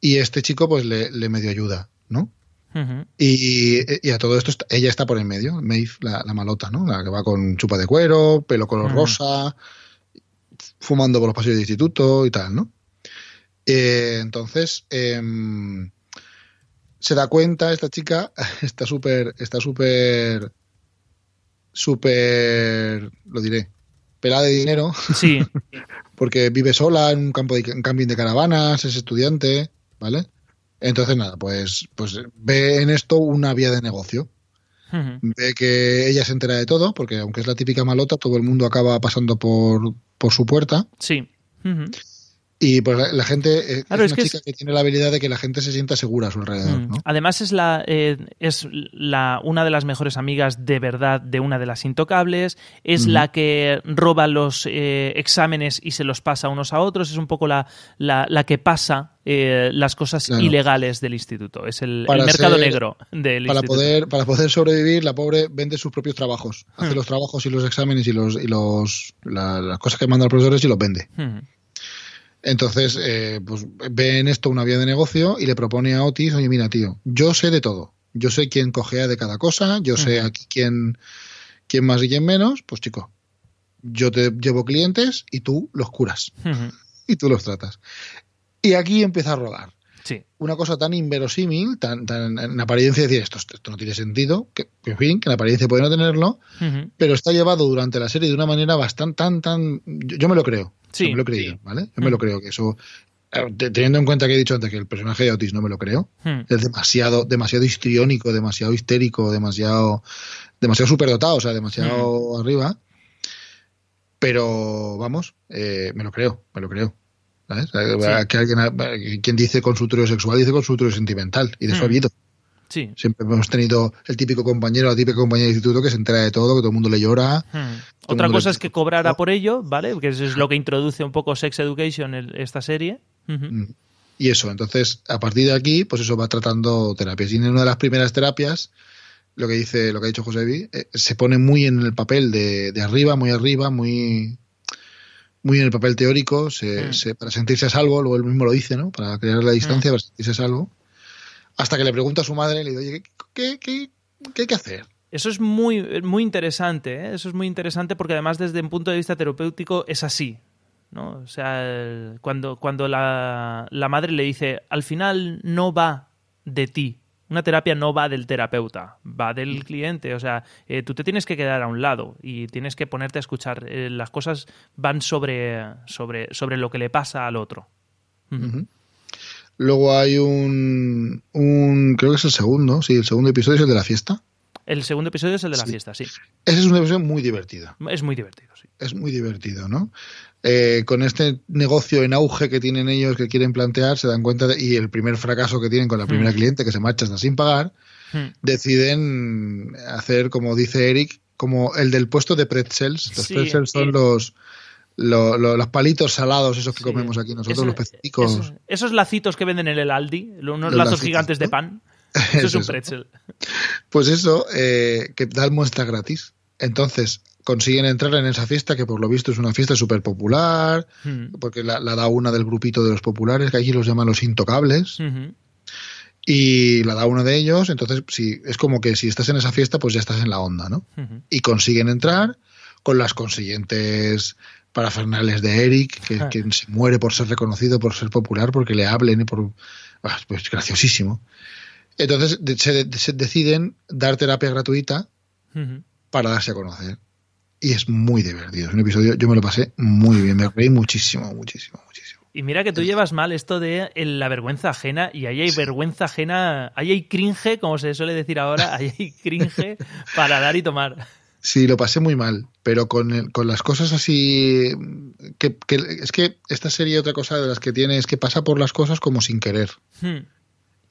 y este chico pues le, le medio ayuda, ¿no? Y, y a todo esto está- ella está por en medio, Maeve, la, la malota, ¿no? La que va con chupa de cuero, pelo color rosa, fumando por los pasillos del instituto y tal, ¿no? Eh, entonces, em, se da cuenta esta chica, está súper, está súper, súper, lo diré, pelada de dinero, Sí, porque vive sola en un campo de, en camping de caravanas, es estudiante, ¿vale? Entonces, nada, pues, pues ve en esto una vía de negocio. Ve que ella se entera de todo, porque aunque es la típica malota, todo el mundo acaba pasando por, por su puerta. sí. Y pues la, la gente eh, Claro, es es una que chica es- que tiene la habilidad de que la gente se sienta segura a su alrededor, Mm. ¿no? Además es la eh, es la una de las mejores amigas de verdad de una de las intocables. Es la que roba los eh, exámenes y se los pasa unos a otros. Es un poco la, la, la que pasa eh, las cosas Claro. ilegales del instituto. Es el, el mercado ser- negro del Para instituto. poder, para poder sobrevivir, la pobre vende sus propios trabajos. Hace Mm. los trabajos y los exámenes y los, y los la- las cosas que manda los profesores y los vende. Ujú. Entonces, eh, pues ve en esto una vía de negocio y le propone a Otis, oye, mira, tío, yo sé de todo. Yo sé quién cogea de cada cosa, yo sé aquí quién, quién más y quién menos. Pues chico, yo te llevo clientes y tú los curas y tú los tratas. Y aquí empieza a rodar. Sí. Una cosa tan inverosímil, tan, tan en apariencia decir esto, esto no tiene sentido, que en fin, que en apariencia puede no tenerlo, pero está llevado durante la serie de una manera bastante tan tan yo, yo me lo creo Sí, yo me lo he creído sí. vale yo me lo creo que eso eh, te- teniendo en cuenta que he dicho antes que el personaje de Otis no me lo creo es demasiado demasiado histriónico demasiado histérico demasiado demasiado superdotado o sea demasiado arriba pero vamos eh, me lo creo me lo creo ¿sabes? Sí. que alguien quien dice consultorio sexual dice consultorio sentimental y de eso Mm. ha habido Sí. Siempre hemos tenido el típico compañero, la típica compañera de instituto que se entera de todo, que todo el mundo le llora. Hmm. Otra cosa le- es que cobrara por ello, ¿vale? Que eso es lo que introduce un poco Sex Education en esta serie. Mm. Y eso, entonces, a partir de aquí, pues eso va tratando terapias. Y en una de las primeras terapias, lo que dice, lo que ha dicho José eh, se pone muy en el papel de, de arriba, muy arriba, muy muy en el papel teórico, se, Mm. se- para sentirse a salvo, luego él mismo lo dice, ¿no? Para crear la distancia, para sentirse a salvo. Hasta que le pregunta a su madre, le dice, oye, ¿qué, qué, qué hay que hacer? Eso es muy, muy interesante, ¿eh? Eso es muy interesante porque además desde un punto de vista terapéutico es así. ¿no? O sea, el- cuando, cuando la, la madre le dice, al final no va de ti. Una terapia no va del terapeuta, va del cliente. O sea, eh, tú te tienes que quedar a un lado y tienes que ponerte a escuchar. Eh, las cosas van sobre, sobre, sobre lo que le pasa al otro. Luego hay un, un, creo que es el segundo, sí, el segundo episodio es el de la fiesta. El segundo episodio es el de la Sí. fiesta, sí. Ese es un episodio muy divertido. Es muy divertido, sí. es muy divertido, ¿no? Eh, con este negocio en auge que tienen ellos que quieren plantear, se dan cuenta de, y el primer fracaso que tienen con la primera Mm. cliente que se marcha hasta sin pagar, Hmm. deciden hacer, como dice Eric, como el del puesto de pretzels. Los Sí, pretzels son y- los, lo- lo- los palitos salados, esos que Sí. comemos aquí nosotros, Eso- los pececicos. eso- esos lacitos que venden en el Aldi, unos Los lazos lacitos, gigantes de pan. Eso es un pretzel. Pues eso, eh, que dan muestra gratis. Entonces, consiguen entrar en esa fiesta, que por lo visto es una fiesta súper popular, Hmm. porque la, la da una del grupito de los populares, que aquí los llaman los intocables, Ujú. y la da uno de ellos, entonces si, es como que si estás en esa fiesta, pues ya estás en la onda, ¿no? Ujú. Y consiguen entrar con las consiguientes parafernales de Eric, que, Ah. que se muere por ser reconocido, por ser popular, porque le hablen y por... Ah, Pues graciosísimo. Entonces se, se deciden dar terapia gratuita para darse a conocer. Y es muy divertido. Es un episodio, yo me lo pasé muy bien, me reí muchísimo, muchísimo, muchísimo. Y mira que tú llevas mal esto de la vergüenza ajena y ahí hay vergüenza ajena, ahí hay cringe, como se suele decir ahora, ahí hay cringe para dar y tomar. Sí, lo pasé muy mal, pero con, el- con las cosas así... Que, que- es que esta serie otra cosa de las que tiene es que pasa por las cosas como sin querer. Hmm.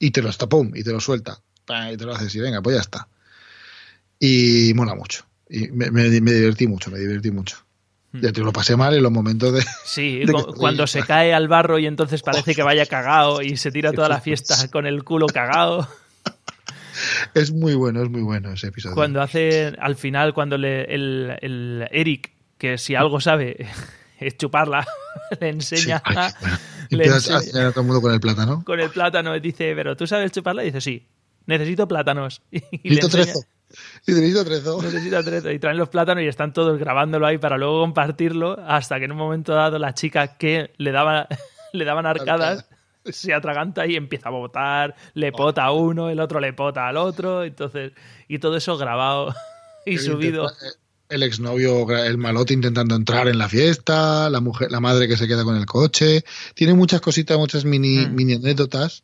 Y te lo está, pum, y te lo suelta. Y te lo haces y venga, pues ya está. Y mola mucho. Y me, me- me divertí mucho, me divertí mucho. Hmm. Ya te lo pasé mal en los momentos de... Sí, de que- cuando se cae al barro y entonces parece que vaya cagado y se tira toda la fiesta con el culo cagado. Es muy bueno, es muy bueno ese episodio. Cuando hace, al final, cuando le, el, el Eric, que si algo sabe es chuparla, le Sí, enseña, ay, bueno. Le a enseña enseñar a todo el mundo con el plátano. con el plátano, dice, pero ¿tú sabes chuparla? Y dice, sí, necesito plátanos. Y, le Necesito trezo. Y necesito trezo. Necesita trezo. Y traen los plátanos y están todos grabándolo ahí para luego compartirlo hasta que en un momento dado la chica que le daba le daban arcadas se atraganta y empieza a votar, le pota a uno, el otro le pota al otro, entonces y todo eso grabado y subido. El exnovio, el malote intentando entrar en la fiesta, la mujer, la madre que se queda con el coche. Tiene muchas cositas, muchas mini, Mm. mini anécdotas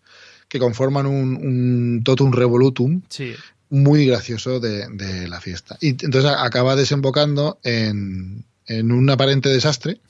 que conforman un, un totum revolutum Sí. muy gracioso de, de la fiesta. Y entonces acaba desembocando en, en un aparente desastre,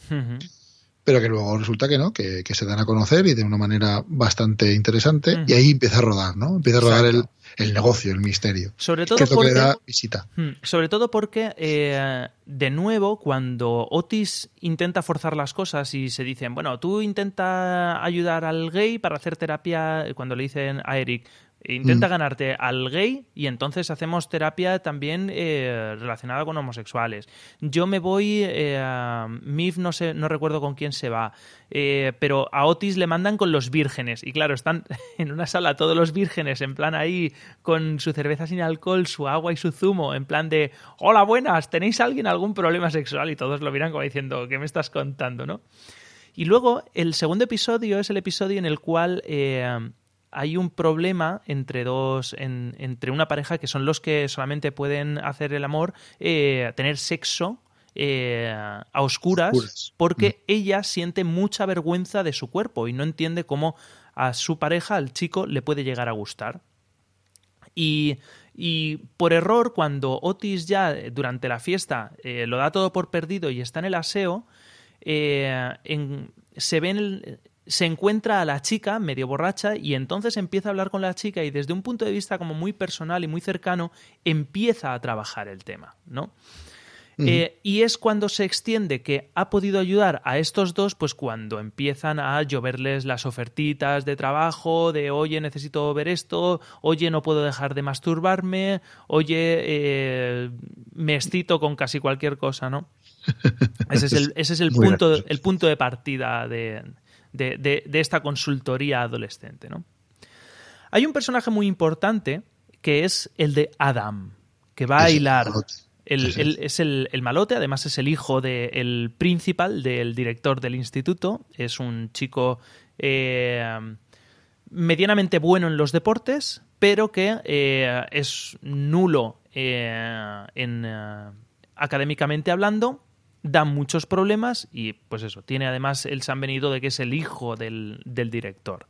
pero que luego resulta que no, que, que se dan a conocer y de una manera bastante interesante. Y ahí empieza a rodar, ¿no? Empieza a rodar el. El negocio, el misterio. Sobre Que todo es lo que le porque da visita. Hmm, Sobre todo porque, eh, de nuevo, cuando Otis intenta forzar las cosas y se dicen, bueno, tú intenta ayudar al gay para hacer terapia, cuando le dicen a Eric, intenta Mm. ganarte al gay y entonces hacemos terapia también eh, relacionada con homosexuales. Yo me voy, eh, a Mif no sé, no recuerdo con quién se va, eh, pero a Otis le mandan con los vírgenes y claro, están en una sala todos los vírgenes en plan ahí con su cerveza sin alcohol, su agua y su zumo, en plan de, hola buenas, ¿tenéis alguien algún problema sexual? Y todos lo miran como diciendo, ¿qué me estás contando? ¿no? Y luego el segundo episodio es el episodio en el cual hay un problema entre dos, en- entre una pareja que son los que solamente pueden hacer el amor, eh, tener sexo eh, a oscuras, Oscuras. porque ella siente mucha vergüenza de su cuerpo y no entiende cómo a su pareja, al chico, le puede llegar a gustar. Y, y por error, cuando Otis ya durante la fiesta eh, lo da todo por perdido y está en el aseo, eh, en- se ve en el- se encuentra a la chica medio borracha y entonces empieza a hablar con la chica y desde un punto de vista como muy personal y muy cercano empieza a trabajar el tema, ¿no? Eh, y es cuando se extiende que ha podido ayudar a estos dos, pues cuando empiezan a lloverles las ofertitas de trabajo, de oye, necesito ver esto, oye, no puedo dejar de masturbarme, oye, eh, me excito con casi cualquier cosa, ¿no? Ese es el, ese es el, punto, el punto de partida de, de- de- de esta consultoría adolescente, ¿no? Hay un personaje muy importante que es el de Adam, que va a hilar. malote. El- Sí, sí. el- es el, el malote, además es el hijo del principal, del director del instituto. Es un chico eh, medianamente bueno en los deportes, pero que eh, es nulo eh, en, académicamente hablando, da muchos problemas y pues eso, tiene además el San Benito de que es el hijo del, del director.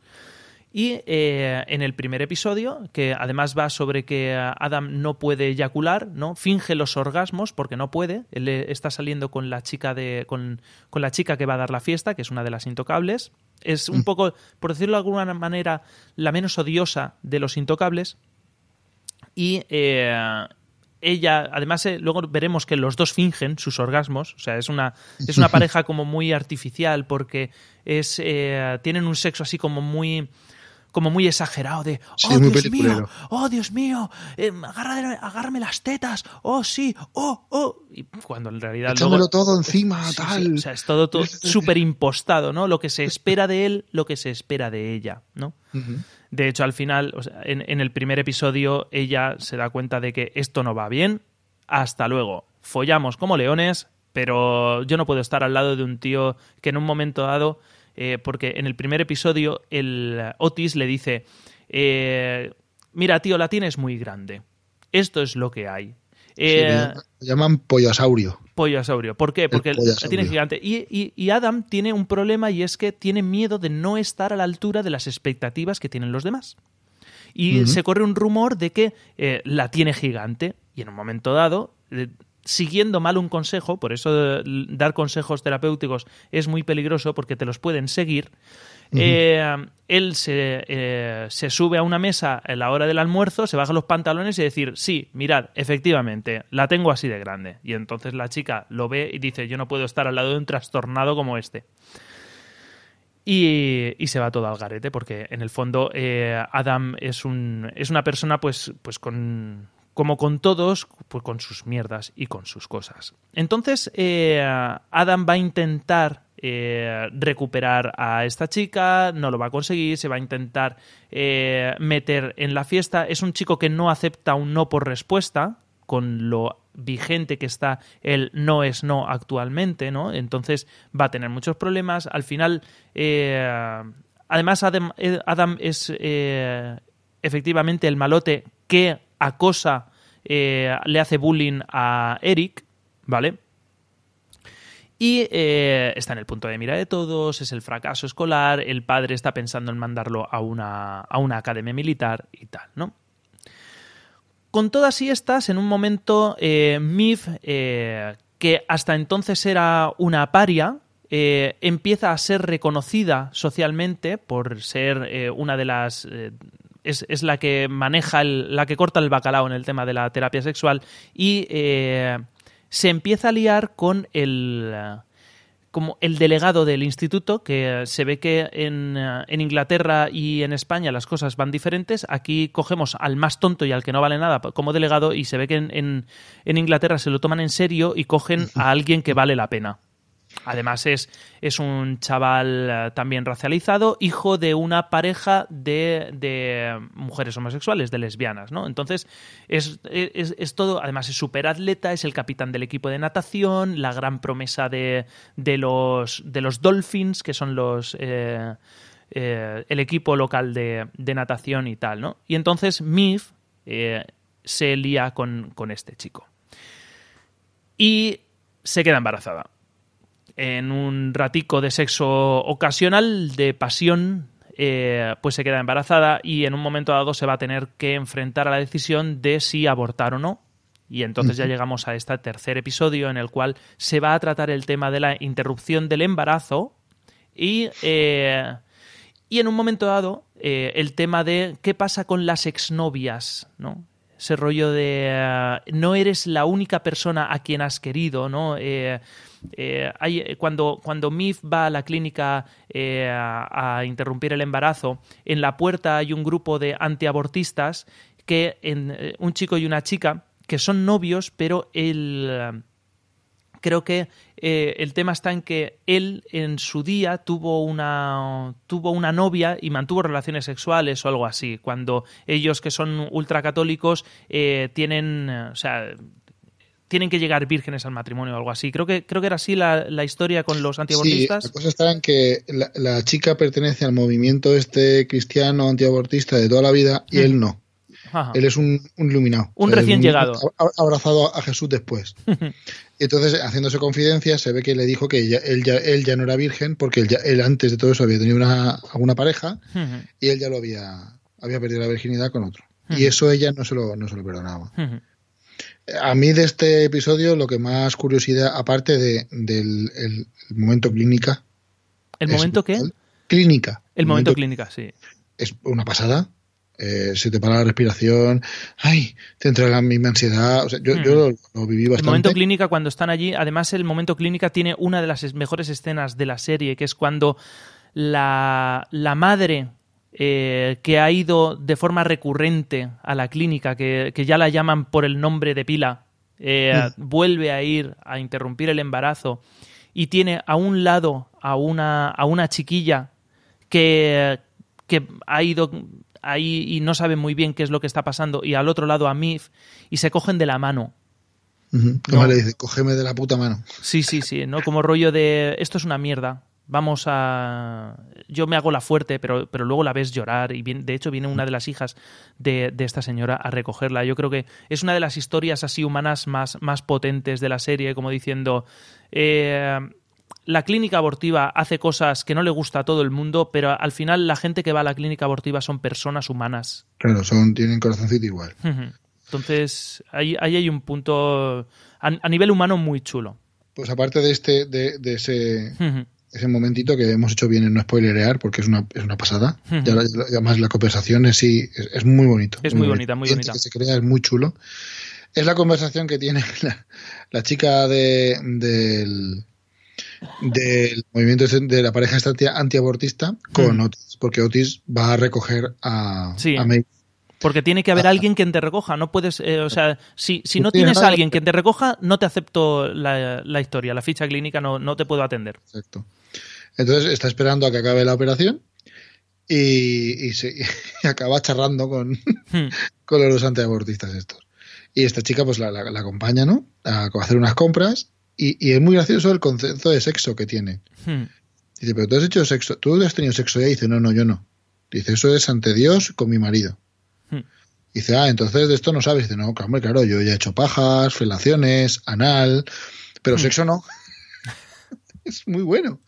Y eh, en el primer episodio, que además va sobre que Adam no puede eyacular, ¿no? Finge los orgasmos porque no puede. Él eh, está saliendo con la chica de. Con, con la chica que va a dar la fiesta, que es una de las intocables. Es un poco, por decirlo de alguna manera, la menos odiosa de los intocables. Y eh, ella, además, eh, luego veremos que los dos fingen sus orgasmos. O sea, es una, es una pareja como muy artificial porque es, eh, tienen un sexo así como muy como muy exagerado de Sí, oh Dios mío, oh Dios mío, eh, agárrame, agárrame las tetas, oh sí, oh, oh. Y cuando en realidad Échamelo luego- todo encima, Sí, sí, tal. o sea, es todo, todo súper impostado, ¿no? Lo que se espera de él, lo que se espera de ella, ¿no? Ujú. De hecho, al final, en el primer episodio, ella se da cuenta de que esto no va bien. Hasta luego. Follamos como leones, pero yo no puedo estar al lado de un tío que en un momento dado, eh, porque en el primer episodio, el Otis le dice, eh, mira, tío, la tienes muy grande. Esto es lo que hay. Eh, le llaman- pollosaurio. Pollasaurio. ¿Por qué? Porque el- tiene gigante. Y, y- y Adam tiene un problema y es que tiene miedo de no estar a la altura de las expectativas que tienen los demás. Y se corre un rumor de que eh, la tiene gigante y en un momento dado eh, siguiendo mal un consejo, por eso dar consejos terapéuticos es muy peligroso porque te los pueden seguir. Eh, él se, eh, se sube a una mesa a la hora del almuerzo, se baja los pantalones y decir, sí, mirad, efectivamente, la tengo así de grande. Y entonces la chica lo ve y dice, yo no puedo estar al lado de un trastornado como este. Y, y se va todo al garete, porque en el fondo eh, Adam es, un, es una persona pues, pues con, como con todos, pues con sus mierdas y con sus cosas. Entonces, eh, Adam va a intentar eh, recuperar a esta chica, no lo va a conseguir, se va a intentar eh, meter en la fiesta. Es un chico que no acepta un no por respuesta, con lo vigente que está el no es no actualmente, ¿no? Entonces va a tener muchos problemas. Al final, además, Adam, Adam es efectivamente el malote que acosa, eh, le hace bullying a Eric, ¿vale? Y eh, está en el punto de mira de todos, es el fracaso escolar, el padre está pensando en mandarlo a una, a una academia militar y tal, ¿no? Con todas y estas, en un momento, eh, Mif, eh, que hasta entonces era una paria, eh, empieza a ser reconocida socialmente por ser una de las... es, es la que maneja, el- la que corta el bacalao en el tema de la terapia sexual y eh, se empieza a liar con el... como el delegado del instituto, que se ve que en, eh, en Inglaterra y en España las cosas van diferentes. Aquí cogemos al más tonto y al que no vale nada como delegado y se ve que en, en- en Inglaterra se lo toman en serio y cogen a alguien que vale la pena. Además es, es un chaval eh, también racializado, hijo de una pareja de, de mujeres homosexuales, de lesbianas, ¿no? Entonces es, es- es todo, además es súper atleta, es el capitán del equipo de natación, la gran promesa de, de los, de los Dolphins, que son los... eh, eh, el equipo local de, de natación y tal, ¿no? Y entonces Mif se lía con, con este chico. Y se queda embarazada en un ratico de sexo ocasional, de pasión, eh, pues se queda embarazada y en un momento dado se va a tener que enfrentar a la decisión de si abortar o no. Y entonces ya llegamos a este tercer episodio en el cual se va a tratar el tema de la interrupción del embarazo y, eh, y en un momento dado eh, el tema de qué pasa con las exnovias, ¿no? Ese rollo de no eres la única persona a quien has querido, ¿no? Eh, eh, hay- cuando, cuando Mif va a la clínica eh, a, interrumpir el embarazo, en la puerta hay un grupo de antiabortistas que eh, un chico y una chica que son novios, pero el eh, creo que eh, el tema está en que él en su día tuvo una tuvo una novia y mantuvo relaciones sexuales o algo así cuando ellos que son ultracatólicos eh, tienen eh, o sea tienen que llegar vírgenes al matrimonio o algo así creo que creo que era así la, la historia con los Sí, antiabortistas la cosa está en que la, la chica pertenece al movimiento este cristiano antiabortista de toda la vida y Mm. él no. Ajá. Él es un, un iluminado. Un el recién iluminado llegado. Abrazado a Jesús después. Y entonces, haciéndose confidencia, se ve que le dijo que ella- él, ya, él ya no era virgen porque él, ya- él antes de todo eso había tenido una, alguna pareja y él ya lo había, había perdido la virginidad con otro. Y eso ella no se lo, no se lo perdonaba. A mí de este episodio lo que más curiosidad, aparte de, del el momento clínica. el momento brutal. Clínica. el momento clínica sí es una pasada. Eh, se te para la respiración, ay, te entra la misma ansiedad. O sea, yo, yo lo, lo viví El bastante. momento clínica cuando están allí, además el momento clínica tiene una de las es- mejores escenas de la serie, que es cuando la, la madre eh, que ha ido de forma recurrente a la clínica, que, que ya la llaman por el nombre de pila, eh, vuelve a ir a interrumpir el embarazo y tiene a un lado a una, a una chiquilla que, que ha ido ahí y no sabe muy bien qué es lo que está pasando y al otro lado a Mif y se cogen de la mano. No. Como le dice, cógeme de la puta mano. Sí, sí, sí, ¿no? Como rollo de esto es una mierda. Vamos a. Yo me hago la fuerte, pero, pero luego la ves llorar. Y bien, de hecho, viene una de las hijas de, de esta señora a recogerla. Yo creo que es una de las historias así humanas más, más potentes de la serie, como diciendo. eh, la clínica abortiva hace cosas que no le gusta a todo el mundo, pero al final la gente que va a la clínica abortiva son personas humanas. Claro, son, tienen corazoncito igual. Entonces, ahí, ahí hay un punto a, a nivel humano muy chulo. Pues aparte de este, de, de ese. Ese momentito que hemos hecho bien en no spoilerear, porque es una, es una pasada. Ahora- y además la conversación es, sí, es, es muy bonito. Es muy bonita, muy bonita. que se crea es muy chulo. Es la conversación que tiene la, la chica de, del, del movimiento este de la pareja antiabortista con Mm. Otis, porque Otis va a recoger a, Sí. a May. Porque tiene que haber alguien quien te recoja. No puedes, eh, o sea, si, si no No tiene tienes a alguien que te recoja, no te acepto la, la historia, la ficha clínica, no, no te puedo atender. Exacto. Entonces está esperando a que acabe la operación y, y se, y acaba charrando con, Hmm. con los antiabortistas estos. Y esta chica pues la, la- la acompaña, ¿no? A hacer unas compras y, y es muy gracioso el concepto de sexo que tiene. Hmm. Dice, pero tú has hecho sexo, tú has tenido sexo ya. Y dice, no, no, yo no. Dice, eso es ante Dios con mi marido. Hmm. Dice, ah, entonces de esto no sabes. Dice, no, claro, hombre, claro, yo ya he hecho pajas, felaciones, anal, pero Hmm. sexo no. es muy bueno.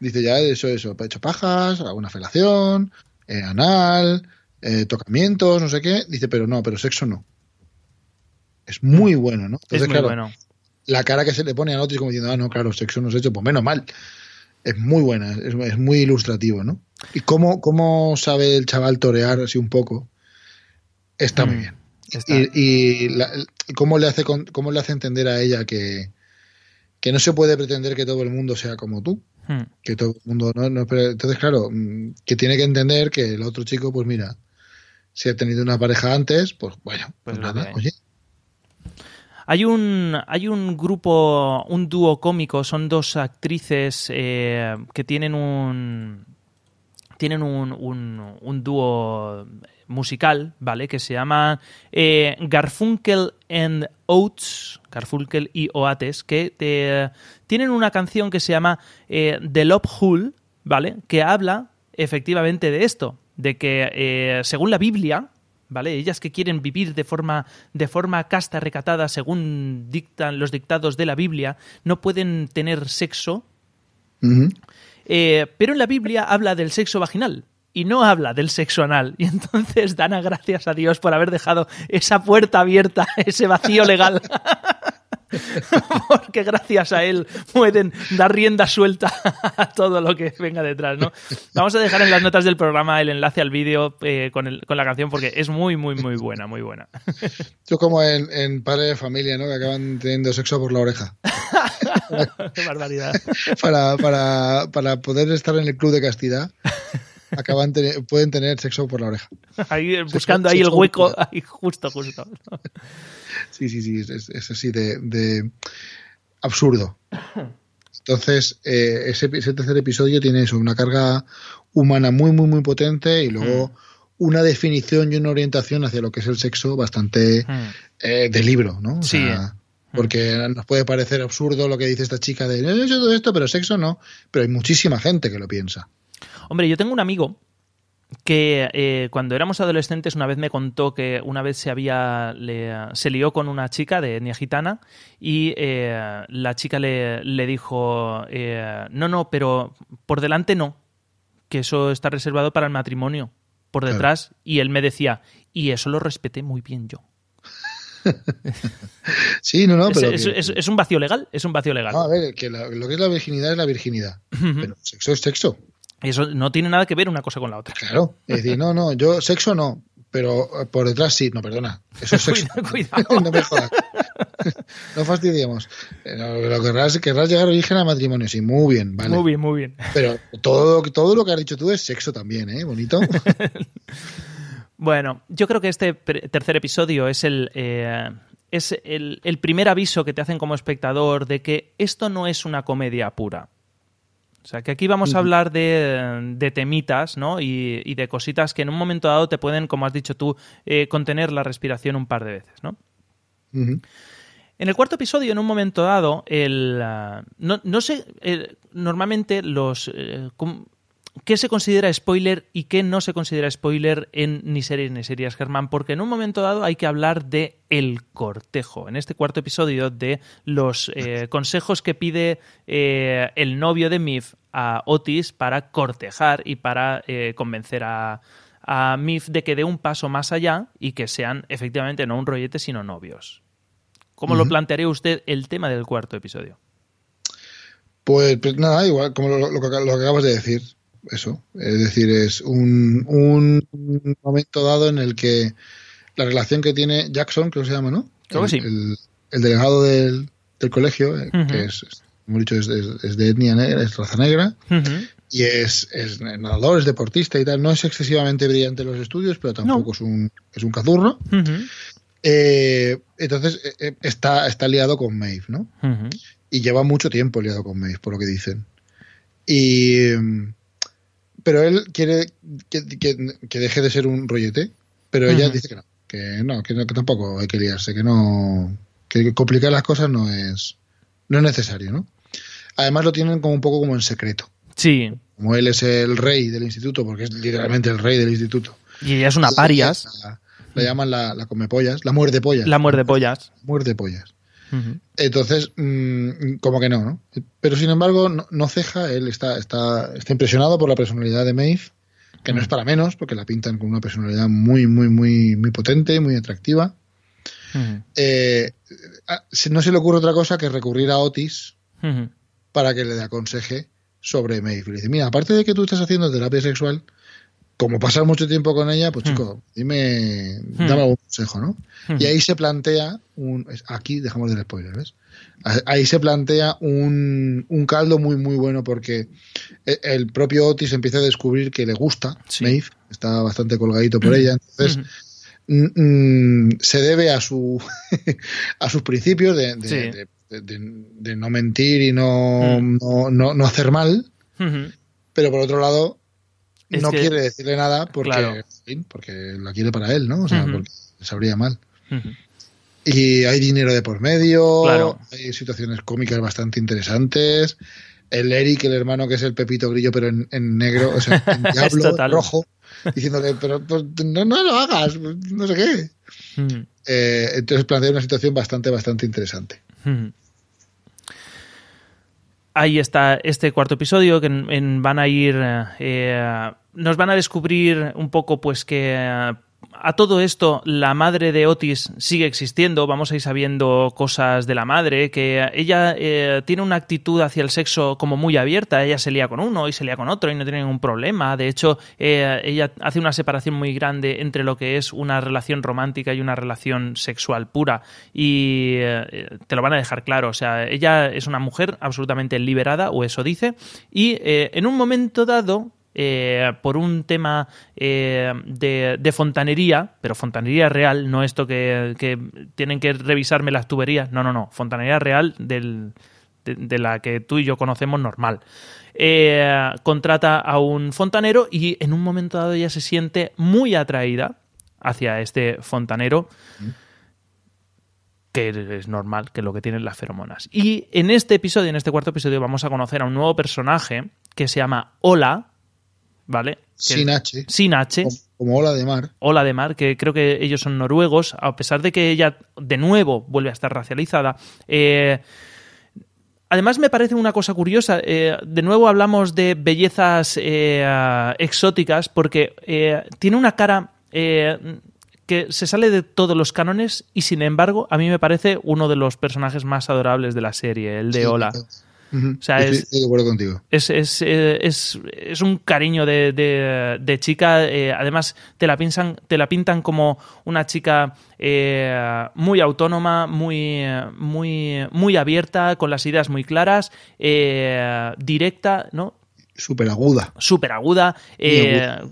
Dice, ya eso, eso, he hecho pajas, alguna felación, eh, anal, eh, tocamientos, no sé qué. Dice, pero no, pero sexo no. Es muy bueno, ¿no? Hmm. Es Entonces, muy claro, bueno. la cara que se le pone a Otis como diciendo, ah, no, claro, sexo no se ha hecho, pues menos mal. Es muy buena, es, es muy ilustrativo, ¿no? Y cómo, cómo sabe el chaval torear así un poco, está muy Mm, bien. está. Y, y la- cómo, le hace, cómo le hace entender a ella que, que no se puede pretender que todo el mundo sea como tú. Hmm. Que todo el mundo no, entonces claro mm, que tiene que entender que el otro chico pues mira si ha tenido una pareja antes pues bueno Pues pues, nada oye Hay un, hay un grupo, un dúo cómico, son dos actrices eh, que tienen un. Tienen un, un, un dúo musical, ¿vale? Que se llama eh, Garfunkel and Oates, Garfunkel y Oates, que eh, tienen una canción que se llama eh, The Love Hole, ¿vale? Que habla efectivamente de esto, de que eh, según la Biblia, ¿vale? Ellas que quieren vivir de forma, de forma casta, recatada, según dictan los dictados de la Biblia, no pueden tener sexo, Ujú. Eh, pero en la Biblia habla del sexo vaginal y no habla del sexo anal. Y entonces dan a gracias a Dios por haber dejado esa puerta abierta, ese vacío legal. Porque gracias a él pueden dar rienda suelta a todo lo que venga detrás, ¿no? Vamos a dejar en las notas del programa el enlace al vídeo eh, con, con la canción porque es muy, muy, muy buena, muy buena. Es como en, en Padre de Familia, ¿no? Que acaban teniendo sexo por la oreja. Qué barbaridad. Para, para, para poder estar en el club de castidad, acaban teni- pueden tener sexo por la oreja. Ahí, eh, buscando ahí el hueco, ahí justo, justo. Sí, sí, sí, es, es- así de, de absurdo. Entonces, eh, ese, ese tercer episodio tiene eso, una carga humana muy, muy, muy potente y luego una definición y una orientación hacia lo que es el sexo bastante Hmm. eh, de libro, ¿no? O Sí, sea, porque nos puede parecer absurdo lo que dice esta chica de yo he hecho todo esto, pero sexo no. Pero hay muchísima gente que lo piensa. Hombre, yo tengo un amigo que eh, cuando éramos adolescentes una vez me contó que una vez se había le- se lió con una chica de etnia gitana y eh, la chica le, le dijo eh, no no pero por delante no que eso está reservado para el matrimonio por Claro. detrás y él me decía y eso lo respeté muy bien yo Sí, no, no, pero. es- que- es- es un vacío legal es un vacío legal no, a ver, que la- lo que es la virginidad es la virginidad. Pero sexo es sexo. eso no tiene nada que ver una cosa con la otra Claro. Es decir, no, no, yo sexo no, pero eh, por detrás sí. No, perdona. Eso es sexo. Cuidado, cuidado. no me jodas. no fastidiemos. Lo, querrás, querrás llegar virgen al matrimonio, sí, muy bien, vale. muy bien muy bien Pero todo, todo lo que has dicho tú es sexo también, ¿eh? Bonito. Bueno, yo creo que este tercer episodio es el. eh, es el, el primer aviso que te hacen como espectador de que esto no es una comedia pura. O sea, que aquí vamos a hablar de, de temitas, ¿no? Y, y de cositas que en un momento dado te pueden, como has dicho tú, eh, contener la respiración un par de veces, ¿no? En el cuarto episodio, en un momento dado, el, ah, no, no sé, eh, normalmente los... eh, com- ¿Qué se considera spoiler y qué no se considera spoiler en ni series ni series, Germán? Porque en un momento dado hay que hablar de el cortejo. En este cuarto episodio de los eh, consejos que pide eh, el novio de Mif a Otis para cortejar y para eh, convencer a, a Mif de que dé un paso más allá y que sean efectivamente no un rollete, sino novios. ¿Cómo lo plantearía usted el tema del cuarto episodio? Pues, pues nada, igual, como lo, lo que acabas de decir, eso. Es decir, es un, un momento dado en el que la relación que tiene Jackson, creo que se llama, ¿no? Creo que el, sí. El, el delegado del, del colegio, eh, que es, como he dicho, es, es- es de etnia negra, es raza negra, y es, es nadador, es deportista y tal. No es excesivamente brillante en los estudios, pero tampoco No. es, un, es un cazurro. Eh, entonces eh, está, está liado con Maeve, ¿no? Y lleva mucho tiempo liado con Maeve, por lo que dicen. Y, mm, pero él quiere que, que- que deje de ser un rollete, pero ella dice que no, que no, que no, que tampoco hay que liarse, que no, que complicar las cosas no es, no es necesario, ¿no? Además lo tienen como un poco como en secreto. Sí, Como él es el rey del instituto, porque es literalmente el rey del instituto. y ella es una parias, La, la llaman la, la come pollas, la muerde pollas. la muerde pollas. muerde pollas. Entonces, mm, como que no, ¿no? Pero sin embargo, no, no ceja, él está, está, está impresionado por la personalidad de Maeve, que no es para menos, porque la pintan con una personalidad muy, muy, muy, muy potente, muy atractiva. Eh, no se le ocurre otra cosa que recurrir a Otis para que le aconseje sobre Maeve. Y le dice, mira, aparte de que tú estás haciendo terapia sexual, como pasas mucho tiempo con ella, pues Hmm. chico, dime, Hmm. dame algún consejo, ¿no? Y ahí se plantea un. Aquí dejamos del spoiler, ¿ves? Ahí se plantea un, un caldo muy, muy bueno porque e- el propio Otis empieza a descubrir que le gusta Sí. Maeve, está bastante colgadito por ella, entonces mm, se debe a su a sus principios de, de- Sí. de- de- de- de no mentir y no, Mm. no, no, no hacer mal, pero por otro lado Es no que- quiere decirle nada porque, Claro. en porque la quiere para él, ¿no? O sea, porque sabría mal. Y hay dinero de por medio, Claro. hay situaciones cómicas bastante interesantes. El Eric, el hermano que es el Pepito Grillo, pero en, en negro, o sea, en diablo, total. rojo, diciéndole, pero pues, no, no lo hagas, no sé qué. Eh, entonces plantea una situación bastante, bastante interesante. Ahí está este cuarto episodio que van a ir eh, nos van a descubrir un poco pues que eh, a todo esto la madre de Otis sigue existiendo vamos a ir sabiendo cosas de la madre que ella eh, tiene una actitud hacia el sexo como muy abierta ella se lía con uno y se lía con otro y no tiene ningún problema de hecho eh, ella hace una separación muy grande entre lo que es una relación romántica y una relación sexual pura y eh, te lo van a dejar claro o sea ella es una mujer absolutamente liberada o eso dice y en un momento dado eh, por un tema eh, de, fontanería, pero fontanería real, no esto que, tienen que revisarme las tuberías, no, no, no, fontanería real de la que tú y yo conocemos normal. Eh, contrata a un fontanero y en un momento dado ella se siente muy atraída hacia este fontanero que es normal, que es lo que tienen las feromonas. Y en este episodio, en este cuarto episodio, vamos a conocer a un nuevo personaje que se llama Ola, ¿vale? Que- Sin H, Sin H. como, como ola de mar. Ola de Mar, que creo que ellos son noruegos, a pesar de que ella de nuevo vuelve a estar racializada. eh, además me parece una cosa curiosa, eh, de nuevo hablamos de bellezas eh, exóticas, porque eh, tiene una cara eh, que se sale de todos los cánones y sin embargo a mí me parece uno de los personajes más adorables de la serie, el de Sí, Ola. O sea, estoy, es- estoy de acuerdo contigo. Es, es, eh, es, es un cariño de, de- de chica. eh, además, te la, pintan, te la pintan como una chica eh, muy autónoma, muy, muy, muy abierta, con las ideas muy claras, eh, directa, ¿no? Súper aguda. súper aguda,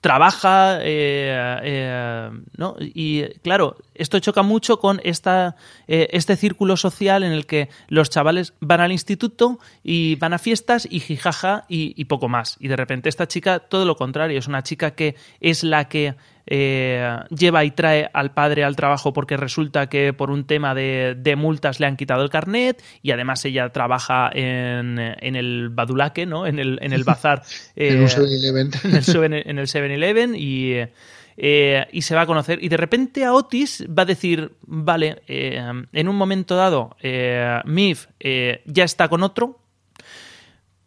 trabaja, eh, eh, ¿no? Y claro, esto choca mucho con esta, eh, este círculo social en el que los chavales van al instituto y van a fiestas y jijaja y, y poco más. Y de repente esta chica, todo lo contrario, es una chica que es la que eh, lleva y trae al padre al trabajo porque resulta que por un tema de, de multas le han quitado el carnet y además ella trabaja en, en el Badulaque, ¿no? En el, en el bazar. en eh, un 7-Eleven. en el 7 en el 7-Eleven y, eh, y se va a conocer. Y de repente a Otis va a decir, vale, eh, en un momento dado, eh, Mif eh, ya está con otro,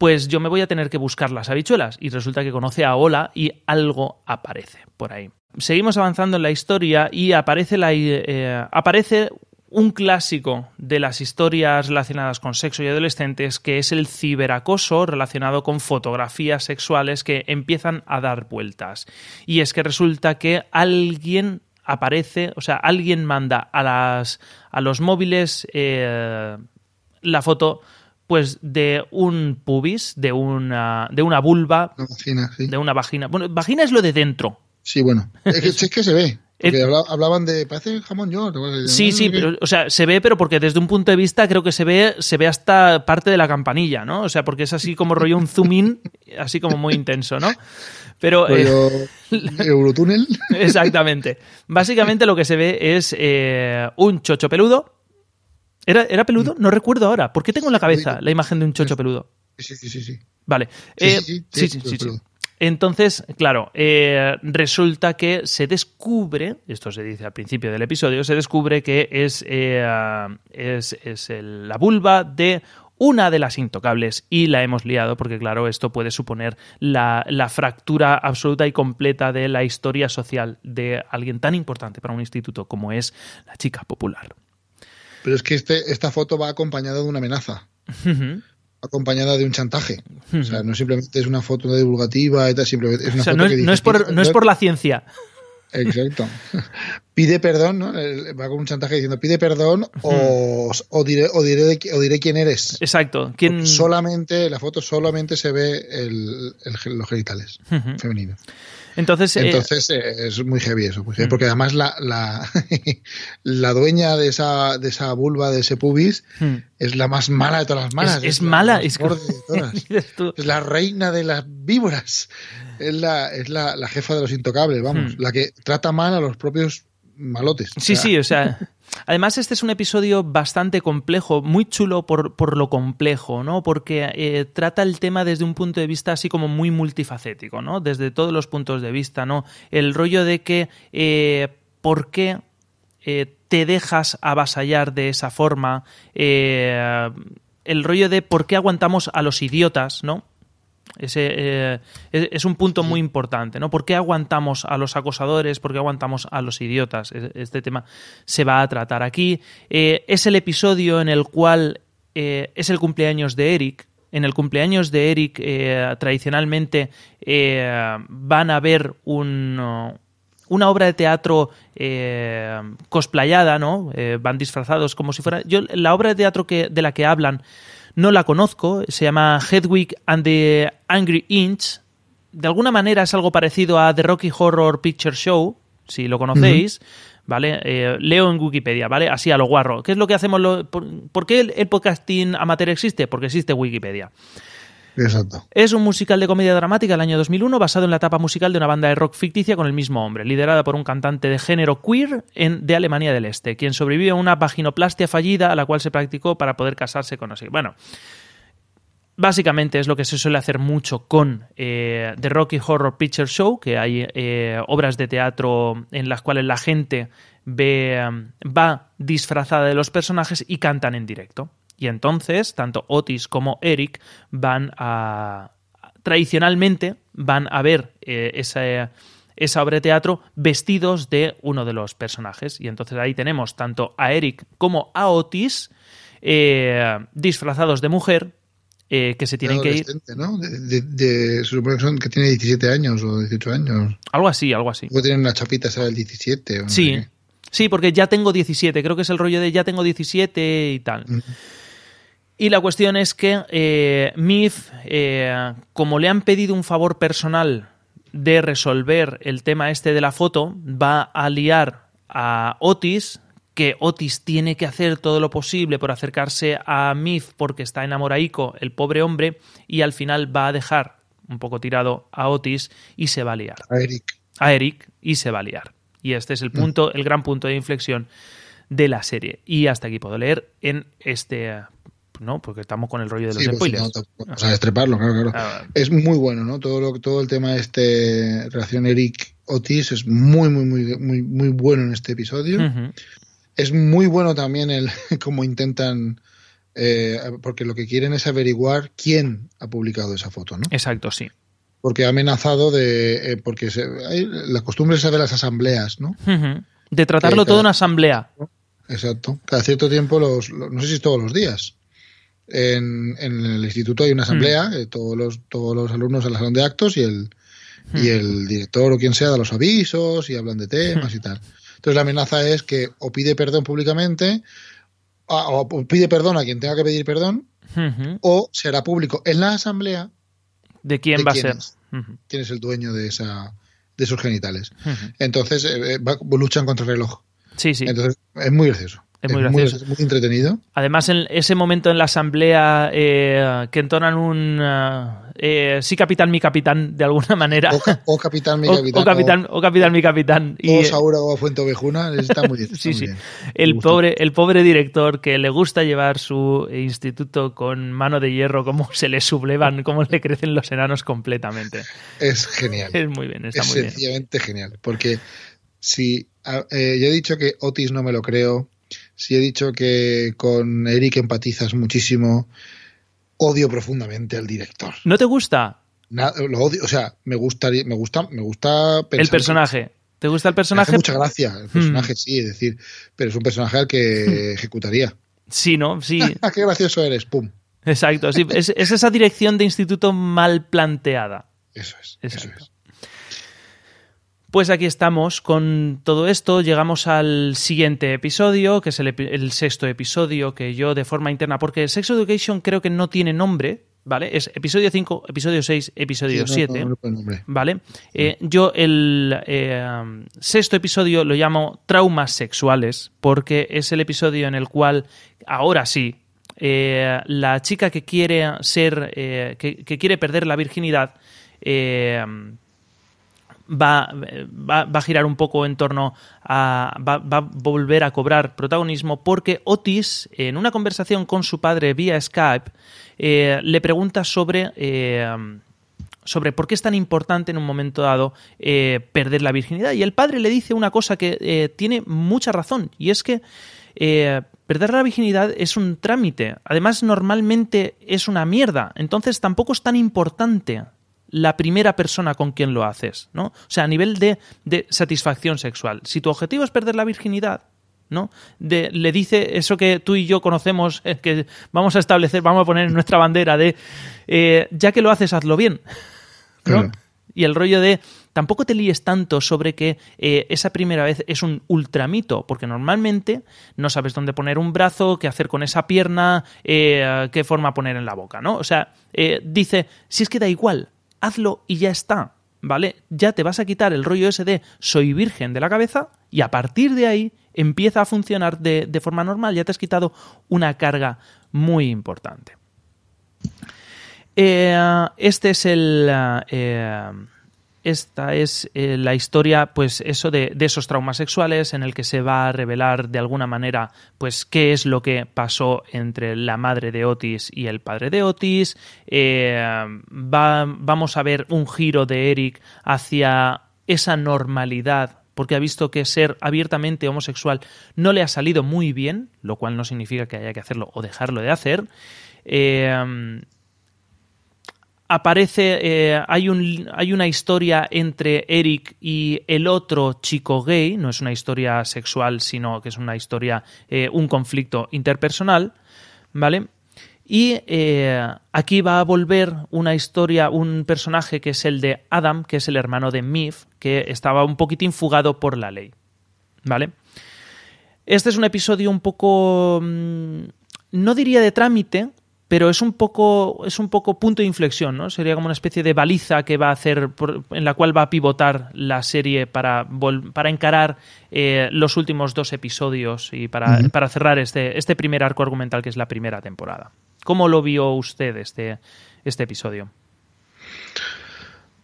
pues yo me voy a tener que buscar las habichuelas. Y resulta que conoce a Ola y algo aparece por ahí. Seguimos avanzando en la historia y aparece, la, eh, aparece un clásico de las historias relacionadas con sexo y adolescentes, que es el ciberacoso relacionado con fotografías sexuales que empiezan a dar vueltas. Y es que resulta que alguien aparece, o sea, alguien manda a, las, a los móviles eh, la foto pues de un pubis, de una, de una vulva, Una vagina, sí. de una vagina. Bueno, vagina es lo de dentro. Sí, bueno. Es que, es que se ve. Porque hablaban de. Parece jamón york. o- Sí, sí, pero, o sea, se ve, pero porque desde un punto de vista creo que se ve, se ve hasta parte de la campanilla, ¿no? O sea, porque es así como rollo un zoom in, así como muy intenso, ¿no? Pero eh, Rollo Eurotúnel. exactamente. Básicamente lo que se ve es eh, un chocho peludo. ¿Era, ¿Era peludo? No recuerdo ahora. ¿Por qué tengo en la cabeza la imagen de un chocho peludo? Sí, sí, sí, sí. Vale. Sí, Eh, sí, sí, sí, sí, sí, pero- sí, sí. pero- Entonces, claro, eh, resulta que se descubre, esto se dice al principio del episodio, se descubre que es, eh, es, es el- la vulva de una de las intocables y la hemos liado porque, claro, esto puede suponer la, la fractura absoluta y completa de la historia social de alguien tan importante para un instituto como es la chica popular. Pero es que este, esta foto va acompañada de una amenaza. Acompañada de un chantaje. O sea, no simplemente es una foto divulgativa y tal, simplemente es una O sea, foto no que es, dice, no es por, "Pide no es perdón". por la ciencia. Exacto. Pide perdón, ¿no? Va con un chantaje diciendo pide perdón o, o diré, o, diré, o diré quién eres. Exacto. ¿Quién... Solamente, la foto solamente se ve el, el- los genitales femeninos. Entonces, eh, Entonces eh, es muy heavy eso, muy heavy, porque además la, la, la dueña de esa, de esa vulva, de ese pubis, hmm. es la más mala de todas las malas. es, es la mala. Es de. Es la reina de las víboras. Es la, es la, la jefa de los intocables, vamos. Hmm. La que trata mal a los propios malotes. Sí, O sea, sí, o sea. Además, este es un episodio bastante complejo, muy chulo por, por lo complejo, ¿no? Porque eh, trata el tema desde un punto de vista así como muy multifacético, ¿no? Desde todos los puntos de vista, ¿no? El rollo de que eh, por qué eh, te dejas avasallar de esa forma, el rollo de por qué aguantamos a los idiotas, ¿no? Ese, eh, es, es un punto muy importante, ¿no? ¿Por qué aguantamos a los acosadores? ¿Por qué aguantamos a los idiotas? Este tema se va a tratar aquí. Eh, es el episodio en el cual eh, es el cumpleaños de Eric. En el cumpleaños de Eric, tradicionalmente van a ver un, una obra de teatro eh, cosplayada, ¿no? Eh, van disfrazados como si fuera. Yo, la obra de teatro que, de la que hablan no la conozco, se llama Hedwig and the Angry Inch. De alguna manera es algo parecido a The Rocky Horror Picture Show, si lo conocéis. ¿Vale? Eh, leo en Wikipedia, ¿vale? Así a lo guarro. ¿Qué es lo que hacemos? lo- por, por qué el, el podcasting amateur existe? Porque existe Wikipedia. Es un musical de comedia dramática del año 2001 basado en la etapa musical de una banda de rock ficticia con el mismo hombre, liderada por un cantante de género queer de Alemania del Este, quien sobrevivió a una vaginoplastia fallida a la cual se practicó para poder casarse con sé. Bueno, básicamente es lo que se suele hacer mucho con eh, The Rocky Horror Picture Show, que hay eh, obras de teatro en las cuales la gente va disfrazada de los personajes y cantan en directo. Y entonces, tanto Otis como Eric van a. tradicionalmente van a ver eh, esa, esa obra de teatro vestidos de uno de los personajes. Y entonces ahí tenemos tanto a Eric como a Otis eh, disfrazados de mujer eh, que se tienen que ir. ¿no? De, de- de- se supone que, son, que tiene 17 años o 18 años. Algo así, algo así. Puede tener una chapita esa del 17. O no sé Sí, qué. sí, porque ya tengo 17, creo que es el rollo de ya tengo 17 y tal. Ujú. Y la cuestión es que eh, Mif, eh, como le han pedido un favor personal de resolver el tema este de la foto, va a liar a Otis, que Otis tiene que hacer todo lo posible por acercarse a Mif porque está enamoraico, el pobre hombre, y al final va a dejar un poco tirado a Otis y se va a liar A Eric. a Eric y se va a liar. Y este es el punto, el gran punto de inflexión de la serie. Y hasta aquí puedo leer en este. ¿No? Porque estamos con el rollo de los Sí, pues, spoilers. no, tampoco- vamos a destreparlo, claro, claro. Ah. Es muy bueno, ¿no? Todo, lo, todo el tema de este relación Eric-Otis es muy, muy, muy, muy, muy bueno en este episodio. Es muy bueno también el cómo intentan eh, porque lo que quieren es averiguar quién ha publicado esa foto, ¿no? Exacto, sí. Porque ha amenazado de... eh, porque se- hay- la costumbre es de las asambleas, ¿no? De tratarlo todo en asamblea. Exacto. Cada cierto tiempo, los, los- no sé si es todos los días. En, en el instituto hay una asamblea, Hmm. eh, todos, los, todos los alumnos al salón de actos y el, y Hmm. el director o quien sea da los avisos y hablan de temas y tal. Entonces la amenaza es que o pide perdón públicamente a- o pide perdón a quien tenga que pedir perdón o será público en la asamblea ¿De quién de va a ser? es. Quién es el dueño de esa de esos genitales. Entonces eh, eh, va- luchan contra el reloj. Sí, sí. Entonces es muy gracioso. Es muy gracioso. muy entretenido. Además, en ese momento en la asamblea eh, que entonan un eh, eh, sí capitán, mi capitán, de alguna manera. O, ca- o capitán, mi capitán. o capitán, o capitán, mi capitán. O, o Y, Saura o Fuente Ovejuna. Está muy, está Sí, muy sí. bien. el pobre, el pobre director que le gusta llevar su instituto con mano de hierro, cómo se le sublevan, cómo le crecen los enanos completamente. Es genial. Es muy bien, está es muy bien. sencillamente genial. Porque si eh, yo he dicho que Otis no me lo creo, si he dicho que con Eric empatizas muchísimo, odio profundamente al director. ¿No te gusta lo odio, o sea, me gustaría, me gusta, me gusta pensar el que- personaje? ¿Te gusta el Me hace personaje? mucha gracia. El personaje sí, es decir, pero es un personaje al que ejecutaría. Sí, ¿no? Sí, Ah, qué gracioso eres, pum. exacto. sí. Es, es esa dirección de instituto mal planteada. Eso es, eso es. Pues aquí estamos con todo esto. Llegamos al siguiente episodio, que es el, sexto episodio que yo de forma interna, porque Sex Education creo que no tiene nombre, ¿vale? Es episodio 5, episodio 6, episodio Sí, no, 7. no, no. ¿Vale? Eh, yo el eh, sexto episodio lo llamo Traumas Sexuales, porque es el episodio en el cual, ahora sí, eh, la chica que quiere ser, que, que quiere perder la virginidad, eh, va, va, a girar un poco en torno a. Va, va a volver a cobrar protagonismo porque Otis, en una conversación con su padre vía Skype, eh, le pregunta sobre. eh, sobre por qué es tan importante en un momento dado eh, perder la virginidad. Y el padre le dice una cosa que tiene mucha razón, y es que perder la virginidad es un trámite. Además, normalmente es una mierda. Entonces, tampoco es tan importante la primera persona con quien lo haces, ¿no? O sea, a nivel de, de satisfacción sexual. Si tu objetivo es perder la virginidad, ¿no? De- le dice eso que tú y yo conocemos, eh, que vamos a establecer, vamos a poner en nuestra bandera de, eh, ya que lo haces, hazlo bien. Y el rollo de, tampoco te líes tanto sobre que eh, esa primera vez es un ultramito, porque normalmente no sabes dónde poner un brazo, qué hacer con esa pierna, eh, qué forma poner en la boca, ¿no? O sea, eh, dice, si es que da igual, hazlo y ya está, ¿vale? Ya te vas a quitar el rollo ese de soy virgen de la cabeza y a partir de ahí empieza a funcionar de, de forma normal, ya te has quitado una carga muy importante. Eh, este es el. eh, esta es eh, la historia, pues eso de, esos traumas sexuales en el que se va a revelar de alguna manera, pues qué es lo que pasó entre la madre de Otis y el padre de Otis. Eh, va- vamos a ver un giro de Eric hacia esa normalidad porque ha visto que ser abiertamente homosexual no le ha salido muy bien, lo cual no significa que haya que hacerlo o dejarlo de hacer. Eh, aparece, eh, hay, un, hay una historia entre Eric y el otro chico gay, no es una historia sexual, sino que es una historia, eh, un conflicto interpersonal, ¿vale? Y eh, aquí va a volver una historia, un personaje que es el de Adam, que es el hermano de Mif, que estaba un poquitín fugado por la ley, ¿vale? Este es un episodio un poco, mm, no diría de trámite, pero es un poco es un poco punto de inflexión, ¿no? Sería como una especie de baliza que va a hacer por- en la cual va a pivotar la serie para para encarar eh, los últimos dos episodios y para, para cerrar este este primer arco argumental que es la primera temporada. ¿Cómo lo vio usted este este episodio?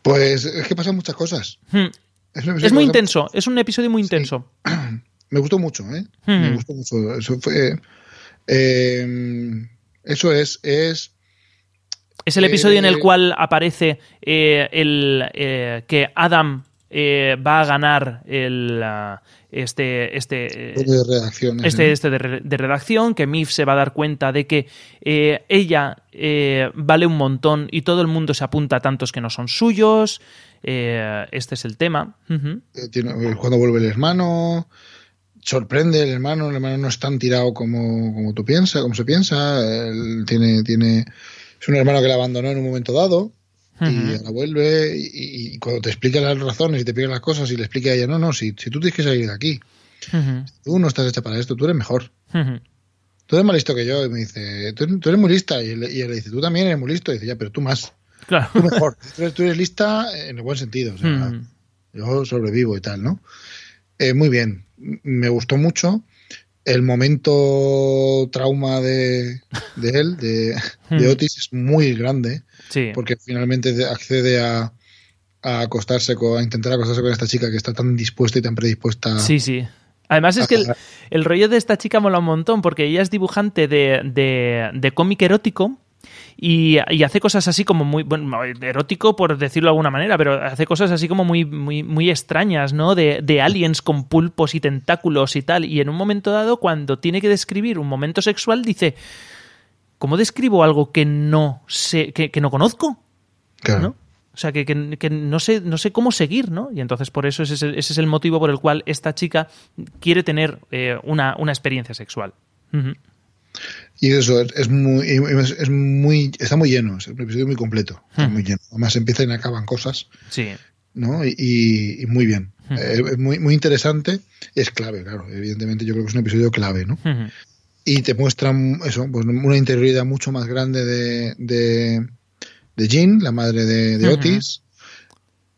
Pues es que pasan muchas cosas. Hmm, Es muy intenso, es un episodio muy intenso. Me gustó mucho, ¿eh? Me Ujú. gustó mucho. Eso fue. eh, eso es. Es. Es el episodio en el Eh, cual aparece eh, el, eh, que Adam eh, va a ganar el, este, este, de redacción. este, este de, de redacción, que Mif se va a dar cuenta de que ella eh, vale un montón y todo el mundo se apunta a tantos que no son suyos. Eh, este es el tema. Tiene- eh, cuando vuelve el hermano, sorprende el hermano, el hermano no es tan tirado como, como tú piensas, como se piensa. Él tiene, tiene, es un hermano que la abandonó en un momento dado. Y Ujú. ahora vuelve y, y cuando te explica las razones y te explica las cosas y le explica a ella, no, no, si, si tú tienes que salir de aquí, Ujú. tú no estás hecha para esto, tú eres mejor. Ujú. Tú eres más listo que yo. Y me dice, tú, tú eres muy lista. Y él, y él le dice, tú también eres muy listo. Y dice, ya, pero tú más. Claro. Tú mejor. tú, eres, tú eres lista en el buen sentido. O sea, yo sobrevivo y tal, ¿no? Eh, muy bien. Me gustó mucho. El momento trauma de, de él, de, de Hmm. Otis, es muy grande. Sí. Porque finalmente de- accede a, a acostarse con, a intentar acostarse con esta chica que está tan dispuesta y tan predispuesta. Sí, sí. Además es que el rollo de esta chica mola un montón porque ella es dibujante de, de, de cómic erótico y, y hace cosas así como muy, bueno, erótico por decirlo de alguna manera, pero hace cosas así como muy, muy, muy extrañas, ¿no? De, de aliens con pulpos y tentáculos y tal. Y en un momento dado, cuando tiene que describir un momento sexual, dice, ¿cómo describo algo que no sé, que, que no conozco? Claro. ¿no? O sea, que, que- que no, sé, no sé cómo seguir, ¿no? Y entonces por eso ese es el, ese es el motivo por el cual esta chica quiere tener eh, una, una experiencia sexual. Y eso es, es muy, es, es muy, está muy lleno, es un episodio muy completo, Hmm. muy lleno. Además empiezan y acaban cosas, Sí. ¿no? Y, y- muy bien. Hmm. Eh, es muy, muy interesante, es clave, claro. Evidentemente yo creo que es un episodio clave, ¿no? Ujú. Y te muestran eso, pues una interioridad mucho más grande de, de, de Jean, la madre de. Otis.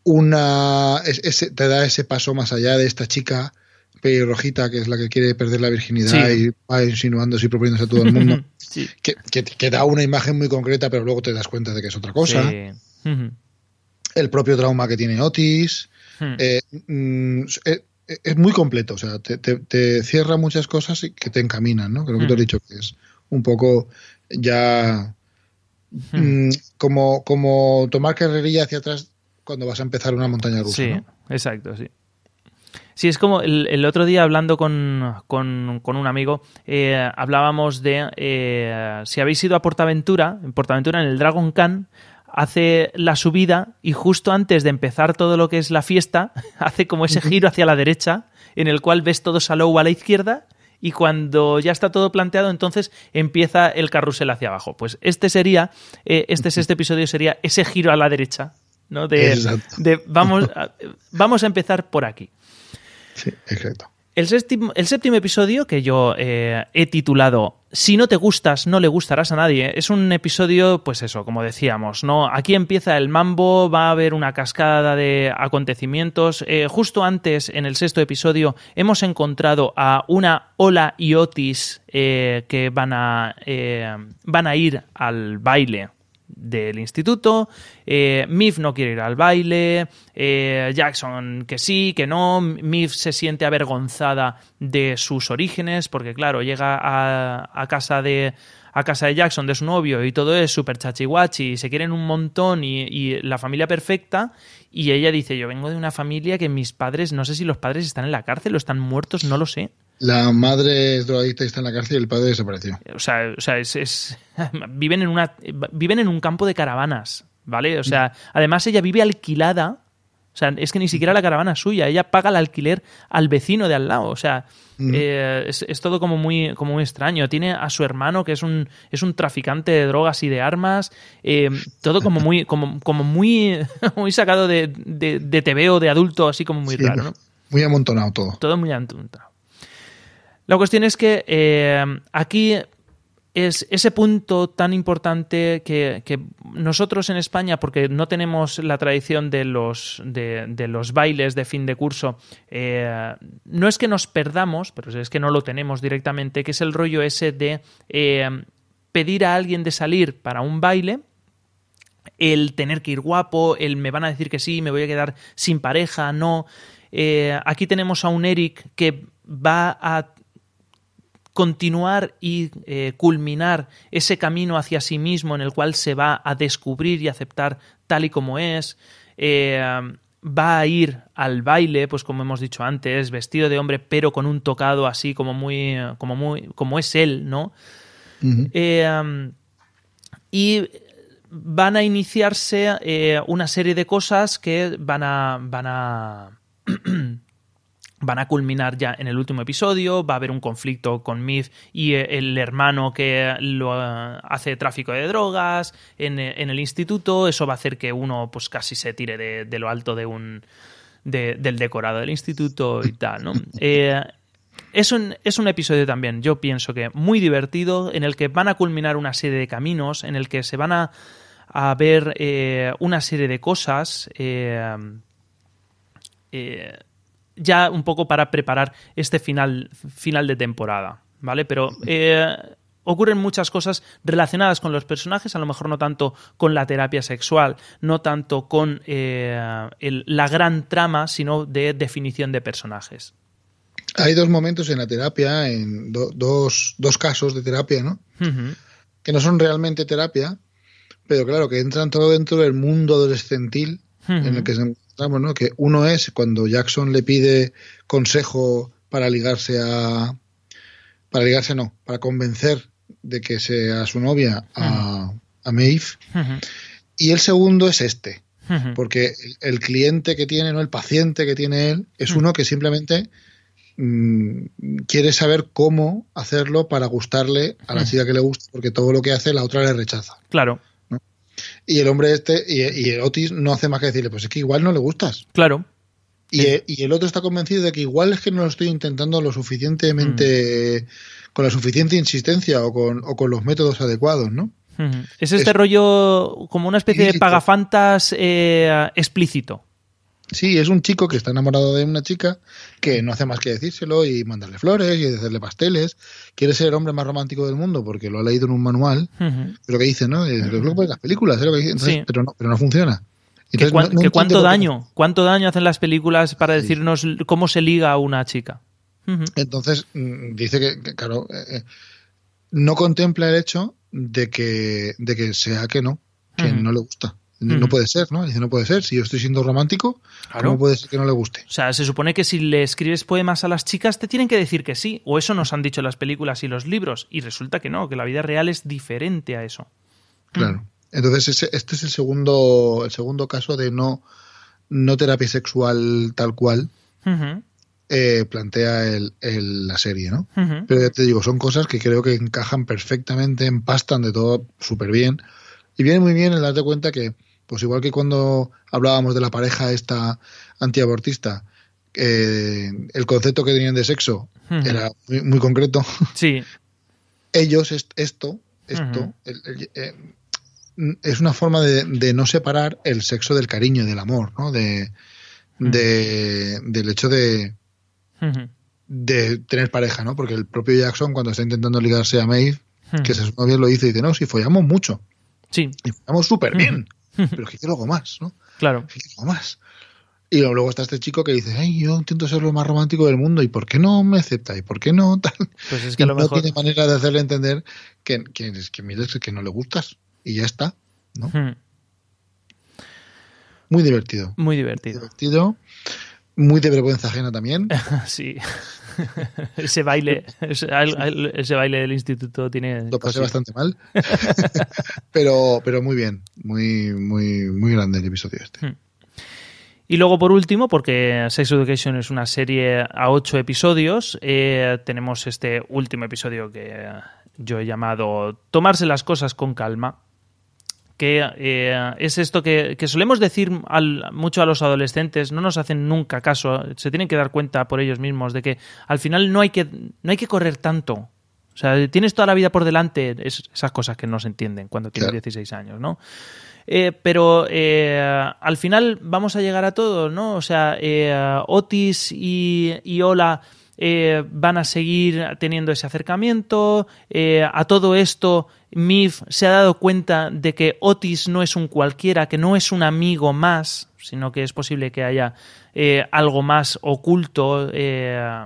Una, es- ese- te da ese paso más allá de esta chica pelirrojita que es la que quiere perder la virginidad Sí. y va insinuándose y proponiéndose a todo el mundo. Sí. que, que, que da una imagen muy concreta, pero luego te das cuenta de que es otra cosa. Sí. El propio trauma que tiene Otis. Ujú. eh, mm, eh, es muy completo, o sea, te, te- te cierra muchas cosas y que te encaminan, ¿no? Creo que tú has Mm. dicho que es un poco ya Ujú. mm, como, como tomar carrerilla hacia atrás cuando vas a empezar una montaña rusa. Sí, ¿no? exacto, sí. Sí, es como el, el otro día hablando con, con- con un amigo, eh, hablábamos de eh, si habéis ido a Portaventura, en Portaventura, en el Dragon Khan, hace la subida y justo antes de empezar todo lo que es la fiesta, hace como ese giro hacia la derecha, en el cual ves todo Salou a la izquierda y cuando ya está todo planteado, entonces empieza el carrusel hacia abajo. Pues este sería, eh, este es este episodio sería ese giro a la derecha, ¿no? De, de vamos, a, vamos a empezar por aquí. Sí, exacto. El séptimo, episodio, que yo eh, he titulado Si no te gustas, no le gustarás a nadie, es un episodio, pues eso, como decíamos, ¿no? Aquí empieza el mambo, va a haber una cascada de acontecimientos. Eh, justo antes, en el sexto episodio, hemos encontrado a una Ola y Otis eh, que van a, van a ir al baile del instituto. Eh, Mif no quiere ir al baile. eh, Jackson que sí, que no. Mif se siente avergonzada de sus orígenes porque, claro, llega a, a casa de a casa de Jackson, de su novio, y todo es súper chachihuachi, y se quieren un montón, y, y la familia perfecta, y ella dice, yo vengo de una familia que mis padres, no sé si los padres están en la cárcel o están muertos, no lo sé. La madre es drogadicta y está en la cárcel y el padre desapareció. O sea, o sea es, es- viven en una viven en un campo de caravanas, ¿vale? O sea, además ella vive alquilada. O sea, es que ni siquiera la caravana es suya, ella paga el alquiler al vecino de al lado. O sea, Mm. eh, es, es todo como muy, como muy extraño. Tiene a su hermano, que es un, es un traficante de drogas y de armas. eh, todo como muy, como, como muy, muy sacado de, de, de TV o de adulto, así como muy Sí, raro, ¿no? Muy amontonado todo. Todo muy antuntado. La cuestión es que eh, aquí es ese punto tan importante que, que nosotros en España, porque no tenemos la tradición de los, de, de los bailes de fin de curso, eh, no es que nos perdamos, pero es que no lo tenemos directamente, que es el rollo ese de eh, pedir a alguien de salir para un baile el tener que ir guapo, el me van a decir que sí, me voy a quedar sin pareja, no. Eh, aquí tenemos a un Eric que va a continuar y eh, culminar ese camino hacia sí mismo en el cual se va a descubrir y aceptar tal y como es. Eh, va a ir al baile, pues como hemos dicho antes, vestido de hombre, pero con un tocado así como muy, como muy, como es él, ¿no? Eh, y van a iniciarse una serie de cosas que van a. van a. van a culminar ya en el último episodio. Va a haber un conflicto con Myth y eh, el hermano que lo eh, hace tráfico de drogas en, eh, en el instituto. Eso va a hacer que uno, pues casi se tire de, de lo alto de un. de- del decorado del instituto y tal, ¿no? Eh, es un, es un episodio también, yo pienso que muy divertido, en el que van a culminar una serie de caminos, en el que se van a, a ver eh, una serie de cosas, eh, ya un poco para preparar este final, final de temporada, ¿vale? Pero eh, ocurren muchas cosas relacionadas con los personajes, a lo mejor no tanto con la terapia sexual, no tanto con eh, el- la gran trama, sino de definición de personajes. Hay dos momentos en la terapia, en do- dos, dos casos de terapia, ¿no? Que no son realmente terapia, pero claro, que entran todo dentro del mundo adolescentil en el que se ¿no? Que uno es cuando Jackson le pide consejo para ligarse a. Para ligarse, no, para convencer de que sea su novia a, a Maeve. Y el segundo es este, porque el, el cliente que tiene, no el paciente que tiene él, es uno que simplemente mm, quiere saber cómo hacerlo para gustarle a la chica que le gusta, porque todo lo que hace la otra le rechaza. Claro, Y el hombre este, y, y el Otis no hace más que decirle, pues es que igual no le gustas. claro. Y, Sí. e- y el otro está convencido de que igual es que no lo estoy intentando lo suficientemente, Mm. con la suficiente insistencia o con, o con los métodos adecuados, ¿no? Es este Es- rollo como una especie de pagafantas eh, explícito. Sí, es un chico que está enamorado de una chica que no hace más que decírselo y mandarle flores y hacerle pasteles. Quiere ser el hombre más romántico del mundo porque lo ha leído en un manual. Lo que dice, ¿no? Es las películas, es lo que dice. Entonces, Sí. pero, no, pero no funciona. Que, Entonces, cuan- no- no que cuánto daño, cuánto daño hacen las películas para decirnos cómo se liga a una chica. Entonces, mm, dice que, que, claro, eh, eh, no contempla el hecho de que, de que sea que no, que no le gusta. No puede ser, ¿no? Dice, no puede ser. Si yo estoy siendo romántico, Claro. ¿cómo puede ser que no le guste? O sea, se supone que si le escribes poemas a las chicas te tienen que decir que sí, o eso nos han dicho las películas y los libros, y resulta que no, que la vida real es diferente a eso. Claro. Entonces, ese- este es el segundo, el segundo caso de no, no terapia sexual tal cual eh, plantea el, el- la serie, ¿no? Pero ya te digo, son cosas que creo que encajan perfectamente, empastan de todo súper bien. Y viene muy bien el darte cuenta que, pues igual que cuando hablábamos de la pareja esta antiabortista, eh, el concepto que tenían de sexo era muy, muy concreto. Sí, Ellos, est- esto, esto, Ujú. el- el- eh, es una forma de, de no separar el sexo del cariño, del amor, ¿no? De, de- del hecho de, de tener pareja, ¿no? Porque el propio Jackson, cuando está intentando ligarse a Maeve, que su novia lo dice, dice, no, si follamos mucho, Sí, y follamos súper bien, pero es que quiero algo más, ¿no? claro. Es que quiero algo más. Y luego está este chico que dice, ay, yo intento ser lo más romántico del mundo, ¿y por qué no me acepta? ¿Y por qué no tal? Pues es que Y lo no mejor... tiene manera de hacerle entender que, que, que, mira, es que no le gustas. Y ya está, ¿no? Ujú, Muy divertido. Muy divertido. Divertido. Muy de vergüenza ajena también. Sí. ese baile, ese, ese baile del instituto tiene. Lo pasé bastante mal. pero, pero muy bien. Muy, muy, muy grande el episodio este. Y luego, por último, porque Sex Education es una serie a ocho episodios, eh, tenemos este último episodio que yo he llamado Tomarse las cosas con calma. Que eh, es esto que, que solemos decir al- mucho a los adolescentes, no nos hacen nunca caso, se tienen que dar cuenta por ellos mismos de que al final no hay que, no hay que correr tanto. O sea, tienes toda la vida por delante, es- esas cosas que no se entienden cuando tienes Claro. 16 años, ¿no? Eh, pero eh, al final vamos a llegar a todo, ¿no? O sea, Otis y, y Ola eh, van a seguir teniendo ese acercamiento. eh, a todo esto, Mif se ha dado cuenta de que Otis no es un cualquiera, que no es un amigo más, sino que es posible que haya eh, algo más oculto,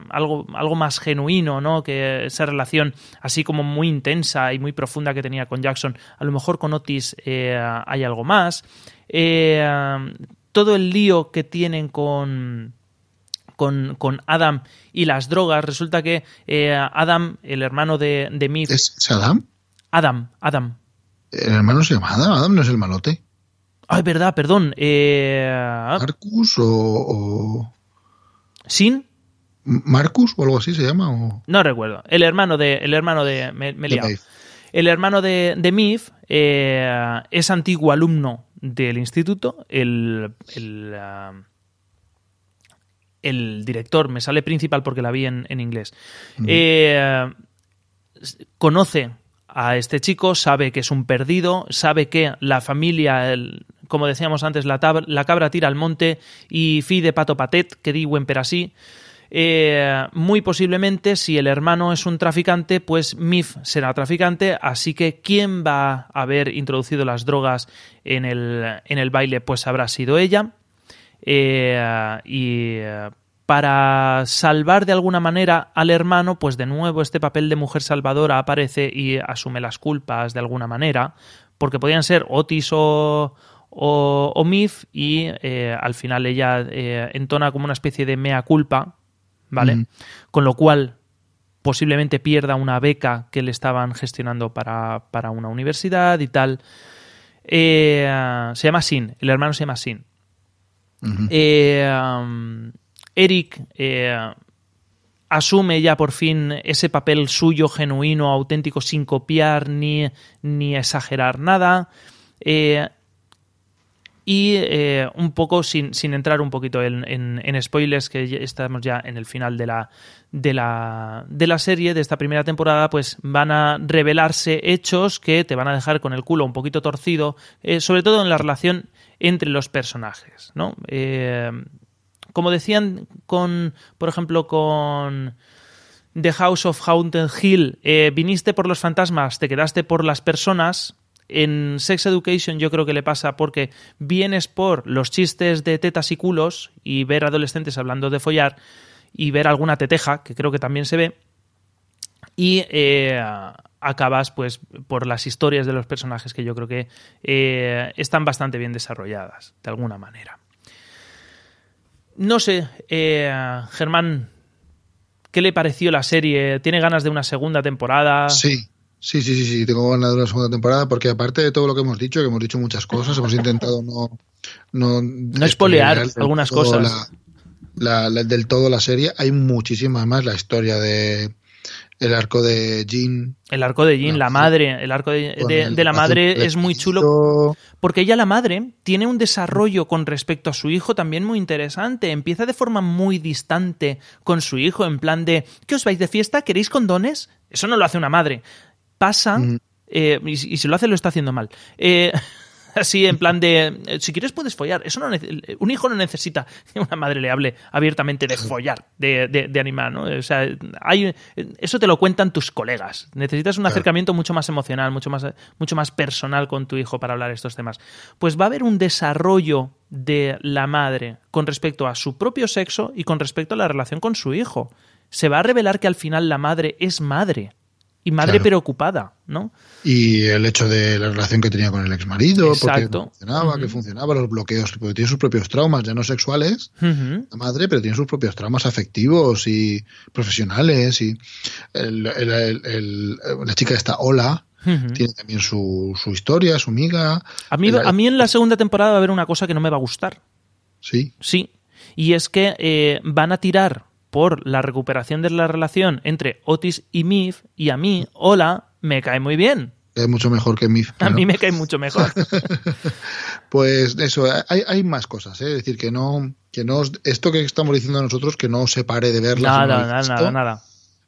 algo, algo más genuino, ¿no? Que esa relación así como muy intensa y muy profunda que tenía con Jackson, a lo mejor con Otis hay algo más. Todo el lío que tienen con, con, con Adam y las drogas, resulta que eh, Adam, el hermano de, de Mif, ¿Es, es Adam? Adam, Adam. ¿El hermano se llama Adam? ¿Adam no es el malote? Ay, verdad, perdón. Eh, ¿Marcus o, o- ¿Sin? Marcus o algo así se llama? O... No recuerdo. El hermano de. El hermano de. Me, me de? El hermano de, de Mif eh, es antiguo alumno del instituto. El, el, ah, el director, me sale principal porque la vi en, en inglés. Eh, conoce a este chico, sabe que es un perdido, sabe que la familia, el- como decíamos antes, la, tab- la cabra tira al monte y fi de pato patet, que diuen per así. Eh, muy posiblemente, si el hermano es un traficante, pues Mif será traficante, así que quien va a haber introducido las drogas en el, en el baile, pues habrá sido ella. Eh, y para salvar de alguna manera al hermano, pues de nuevo este papel de mujer salvadora aparece y asume las culpas de alguna manera, porque podían ser Otis o, o, o Mif y eh, al final ella eh, entona como una especie de mea culpa, ¿vale? Ujú. Con lo cual posiblemente pierda una beca que le estaban gestionando para, para una universidad y tal. Eh, se llama Sin, el hermano se llama Sin. Eh, Eric eh, asume ya por fin ese papel suyo, genuino, auténtico, sin copiar ni, ni exagerar nada. Eh, y un poco, sin, sin entrar un poquito en, en- spoilers, que estamos ya en el final de la, de, la, de la serie, de esta primera temporada, pues van a revelarse hechos que te van a dejar con el culo un poquito torcido, sobre todo en la relación entre los personajes, ¿no? Eh, como decían con, por ejemplo, con The House of Haunted Hill, eh, viniste por los fantasmas, te quedaste por las personas. En Sex Education yo creo que le pasa porque vienes por los chistes de tetas y culos y ver adolescentes hablando de follar y ver alguna teteja, que creo que también se ve, y eh, acabas pues por las historias de los personajes que yo creo que eh, están bastante bien desarrolladas, de alguna manera. No sé, eh, Germán, ¿qué le pareció la serie? ¿Tiene ganas de una segunda temporada? Sí, sí, sí, sí, sí, tengo ganas de una segunda temporada porque aparte de todo lo que hemos dicho, que hemos dicho muchas cosas, hemos intentado no... No, No espolear algunas cosas. La, la- la- del todo la serie, hay muchísimas más, la historia de el arco de Jean. El arco de Jean, No, la madre, el arco de, de- el de la madre es muy chulo porque ella, la madre, tiene un desarrollo con respecto a su hijo también muy interesante. Empieza de forma muy distante con su hijo, en plan de, ¿qué os vais de fiesta? ¿Queréis condones? Eso no lo hace una madre. Pasa, Mm. eh, y, si- y si lo hace lo está haciendo mal. Eh, así, en plan de, eh, si quieres puedes follar. Eso no un hijo no necesita que una madre le hable abiertamente de follar, de, de, de animar, ¿no? O sea, hay, eso te lo cuentan tus colegas. Necesitas un acercamiento mucho más emocional, mucho más, mucho más personal con tu hijo para hablar estos temas. Pues va a haber un desarrollo de la madre con respecto a su propio sexo y con respecto a la relación con su hijo. Se va a revelar que al final la madre es madre. Y madre Claro. preocupada, ¿no? Y el hecho de la relación que tenía con el ex marido, porque funcionaba, que funcionaba, los bloqueos, porque tiene sus propios traumas, ya no sexuales, la madre, pero tiene sus propios traumas afectivos y profesionales. Y el- el- el- el- la chica esta, Ola, Ujú. tiene también su, su historia, su amiga. A mí, a mí en la segunda temporada va a haber una cosa que no me va a gustar. Sí, Sí. Y es que eh, van a tirar por la recuperación de la relación entre Otis y Mif, y a mí, hola, me cae muy bien. es mucho mejor que Mif. A mí me cae mucho mejor. Pues eso, hay, hay más cosas, ¿eh? es decir, que no, que no, esto que estamos diciendo nosotros, que no os separe de verla. si no nada, nada, nada, nada.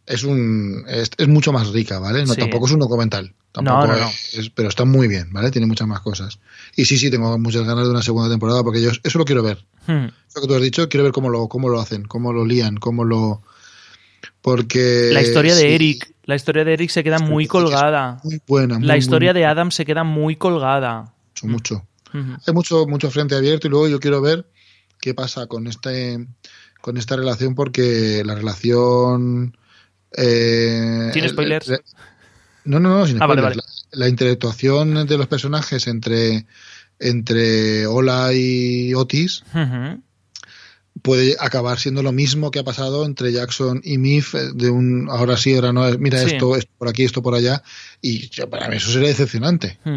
Es un, es, es mucho más rica, ¿vale? No, Sí. tampoco es un documental, tampoco No, no, no. es- pero está muy bien, ¿vale? Tiene muchas más cosas. Y sí, sí, tengo muchas ganas de una segunda temporada porque yo eso lo quiero ver. Hmm. Eso que tú has dicho, quiero ver cómo lo, cómo lo hacen, cómo lo lían, cómo lo, porque La historia de sí, Eric, la historia de Eric se queda muy es colgada. muy buena, muy, La historia muy- de Adam se queda muy colgada. mucho, mucho. Ujú. hay mucho mucho frente abierto y luego yo quiero ver qué pasa con este con esta relación porque la relación eh, ¿Tiene spoilers? el- no no no sin Ah, vale, spoilers. vale. La, la interactuación de los personajes entre entre Ola y Otis puede acabar siendo lo mismo que ha pasado entre Jackson y Miff, eh, de un ahora sí, ahora no, mira Sí. esto, esto por aquí, esto por allá, y yo, para mí eso sería decepcionante. Yo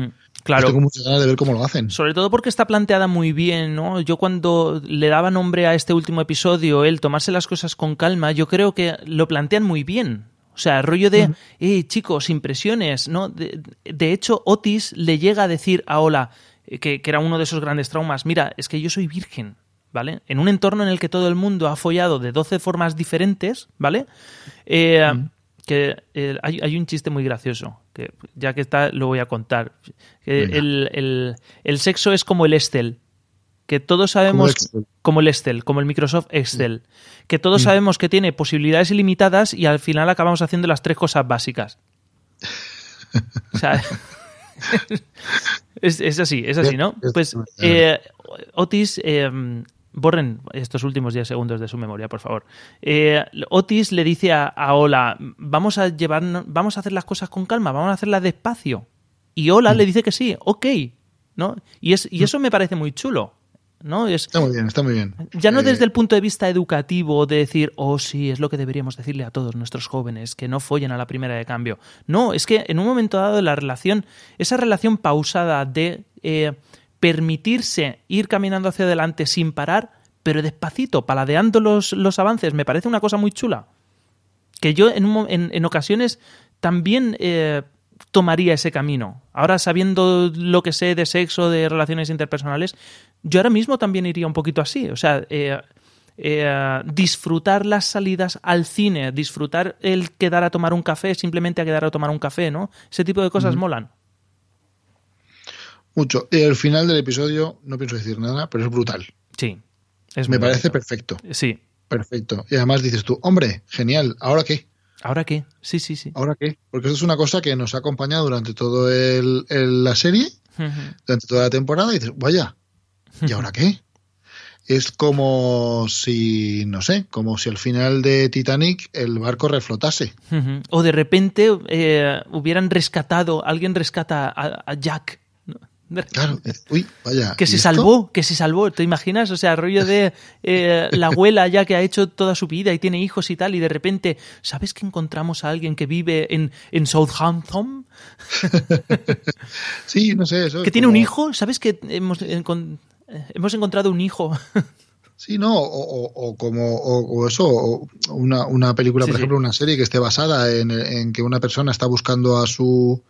Claro. Tengo muchas ganas de ver cómo lo hacen. Sobre todo porque está planteada muy bien, ¿no? Yo cuando le daba nombre a este último episodio, el tomarse las cosas con calma, yo creo que lo plantean muy bien. O sea, rollo de, eh, chicos, impresiones, ¿no? De, de hecho, Otis le llega a decir a Ola, eh, que, que era uno de esos grandes traumas, mira, es que yo soy virgen, ¿vale? En un entorno en el que todo el mundo ha follado de 12 formas diferentes, ¿vale? Eh, que eh, hay, hay un chiste muy gracioso, que ya que está lo voy a contar. Que el, el- el sexo es como el Excel, que todos sabemos Excel. como el Excel, como el Microsoft Excel, que todos sabemos que tiene posibilidades ilimitadas y al final acabamos haciendo las tres cosas básicas. O sea, es, es así, es así, ¿no? Es- Pues eh, Otis, eh, borren estos últimos 10 segundos de su memoria, por favor. Eh, Otis le dice a, a Ola, vamos a llevarnos, vamos a hacer las cosas con calma, vamos a hacerlas despacio. Y Ola le dice que sí, ok, ¿no? Y, es, y eso me parece muy chulo, ¿no? Es, Está muy bien, está muy bien. ya no Eh, desde el punto de vista educativo de decir, oh sí, es lo que deberíamos decirle a todos nuestros jóvenes, que no follen a la primera de cambio. No, es que en un momento dado la relación, esa relación pausada de eh, permitirse ir caminando hacia adelante sin parar, pero despacito, paladeando los, los avances, me parece una cosa muy chula. Que yo en, un en, en ocasiones también eh, tomaría ese camino. Ahora sabiendo lo que sé de sexo, de relaciones interpersonales, yo ahora mismo también iría un poquito así. O sea, eh, eh, disfrutar las salidas al cine, disfrutar el quedar a tomar un café, simplemente a quedar a tomar un café, ¿no? Ese tipo de cosas molan. Mucho. Y el final del episodio, no pienso decir nada, pero es brutal. Sí. Es Me parece perfecto. Sí. Perfecto. Y además dices tú, hombre, genial, ¿ahora qué? ¿Ahora qué? Sí, sí, sí. ¿Ahora qué? Porque eso es una cosa que nos ha acompañado durante toda la serie, durante toda la temporada, y dices, vaya, ¿y ahora qué? Es como si, no sé, como si al final de Titanic el barco reflotase. O de repente eh, hubieran rescatado, alguien rescata a, a Jack. Claro, eh, uy, vaya. Que ¿y se esto? salvó, que se salvó, ¿te imaginas? O sea, rollo de eh, la abuela ya que ha hecho toda su vida y tiene hijos y tal, y de repente, ¿sabes que encontramos a alguien que vive en, en Southampton? Sí, no sé, eso. ¿Que es tiene un hijo? ¿Sabes que hemos, encon- eh, hemos encontrado un hijo? Sí, no, o, o- o como o, o eso, o una, una película, Sí, por sí. ejemplo, una serie que esté basada en, en que una persona está buscando a su...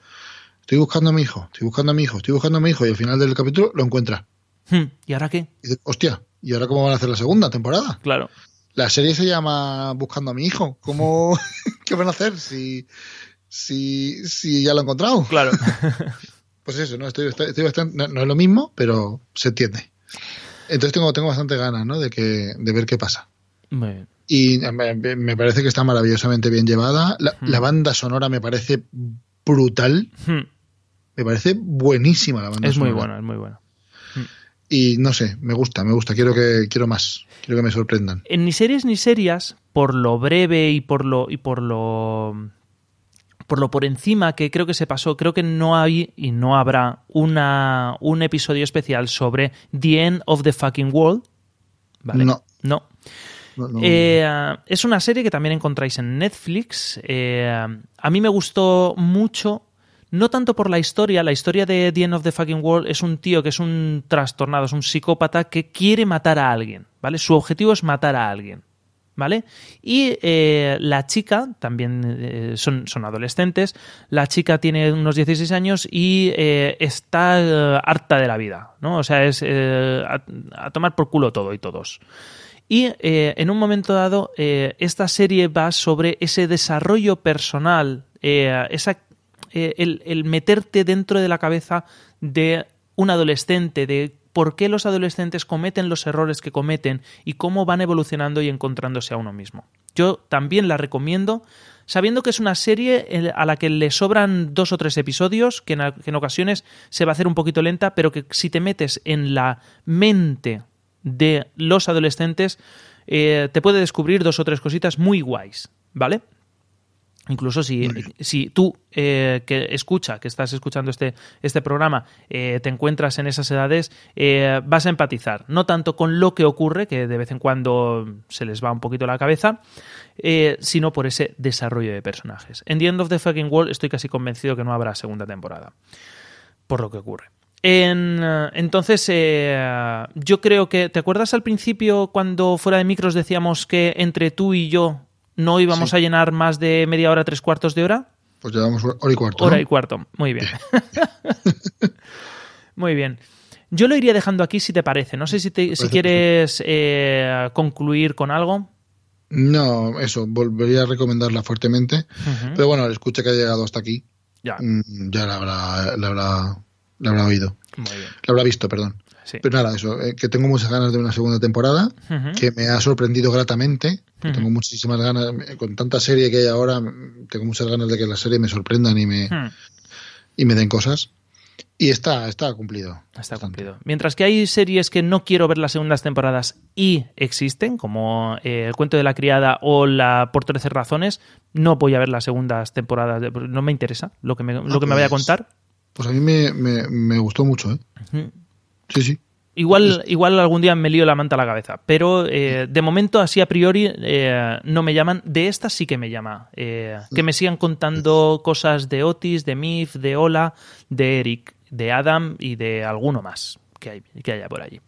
Estoy buscando a mi hijo, estoy buscando a mi hijo, estoy buscando a mi hijo, y al final del capítulo lo encuentra. Hmm, ¿Y ahora qué? Y dice, hostia, ¿y ahora cómo van a hacer la segunda temporada? Claro. La serie se llama Buscando a mi hijo. ¿Cómo, ¿Qué van a hacer si, si, si ya lo he encontrado? Claro. Pues eso, ¿no? Estoy, estoy- estoy bastante, no, no es lo mismo, pero se entiende. Entonces tengo, tengo bastante ganas, ¿no? De, que, de ver qué pasa. Muy bien. Y me, me parece que está maravillosamente bien llevada. La, Hmm. la banda sonora me parece brutal. Hmm, Me parece buenísima la banda Es muy bueno, es muy bueno. Y no sé, me gusta, me gusta. Quiero que quiero más. Quiero que me sorprendan. En ni series ni serias, por lo breve y por lo y por lo por lo por encima que creo que se pasó, creo que no hay y no habrá una un episodio especial sobre The End of the Fucking World. ¿Vale? No. No. No, no. Eh, es una serie que también encontráis en Netflix. Eh, a mí me gustó mucho, no tanto por la historia. La historia de The End of the Fucking World es un tío que es un trastornado, es un psicópata que quiere matar a alguien. ¿Vale? Su objetivo es matar a alguien. ¿Vale? Y eh, la chica, también eh, son, son adolescentes, la chica tiene unos 16 años y eh, está harta de la vida, ¿no? O sea, es a, a tomar por culo todo y todos. Y en un momento dado, esta serie va sobre ese desarrollo personal, esa, eh, el, meterte dentro de la cabeza de un adolescente, de por qué los adolescentes cometen los errores que cometen y cómo van evolucionando y encontrándose a uno mismo. Yo también la recomiendo, sabiendo que es una serie eh, a la que le sobran dos o tres episodios, que en, a- que en ocasiones se va a hacer un poquito lenta, pero que si te metes en la mente de los adolescentes, eh, te puede descubrir dos o tres cositas muy guays, ¿vale? Incluso si, si tú eh, que escucha, que estás escuchando este, este programa, eh, te encuentras en esas edades, eh, vas a empatizar, no tanto con lo que ocurre, que de vez en cuando se les va un poquito la cabeza, sino por ese desarrollo de personajes. En The End of the Fucking World estoy casi convencido que no habrá segunda temporada, por lo que ocurre. En, entonces, eh, yo creo que, ¿te acuerdas al principio cuando fuera de micros decíamos que entre tú y yo no íbamos Sí. a llenar más de media hora, tres cuartos de hora? Pues llevamos hora y cuarto. Hora ¿no? y cuarto. Muy bien. Muy bien. Yo lo iría dejando aquí si te parece. No sé si, te- si quieres eh, concluir con algo. No, eso, volvería a recomendarla fuertemente. Pero bueno, el escucha que ha llegado hasta aquí, Ya. mm, ya la habrá, la habrá, la habrá oído. Muy bien. La habrá visto, perdón. Sí. Pero nada, eso, eh, que tengo muchas ganas de una segunda temporada, que me ha sorprendido gratamente. Tengo muchísimas ganas, eh, con tanta serie que hay ahora, mm, tengo muchas ganas de que la serie me sorprendan y me, y me den cosas. Y está, está cumplido. Está Bastante. cumplido. Mientras que hay series que no quiero ver las segundas temporadas y existen, como eh, El cuento de la criada o la Por 13 razones, no voy a ver las segundas temporadas. de- no me interesa lo que me, lo que me vaya a pues- contar. Pues a mí me, me, me gustó mucho, ¿eh? Sí, sí. Igual, igual algún día me lío la manta a la cabeza, pero eh, de momento, así a priori, eh, no me llaman. De estas sí que me llama. Eh, que me sigan contando cosas de Otis, de Mif, de Ola, de Eric, de Adam y de alguno más que, hay, que haya por allí.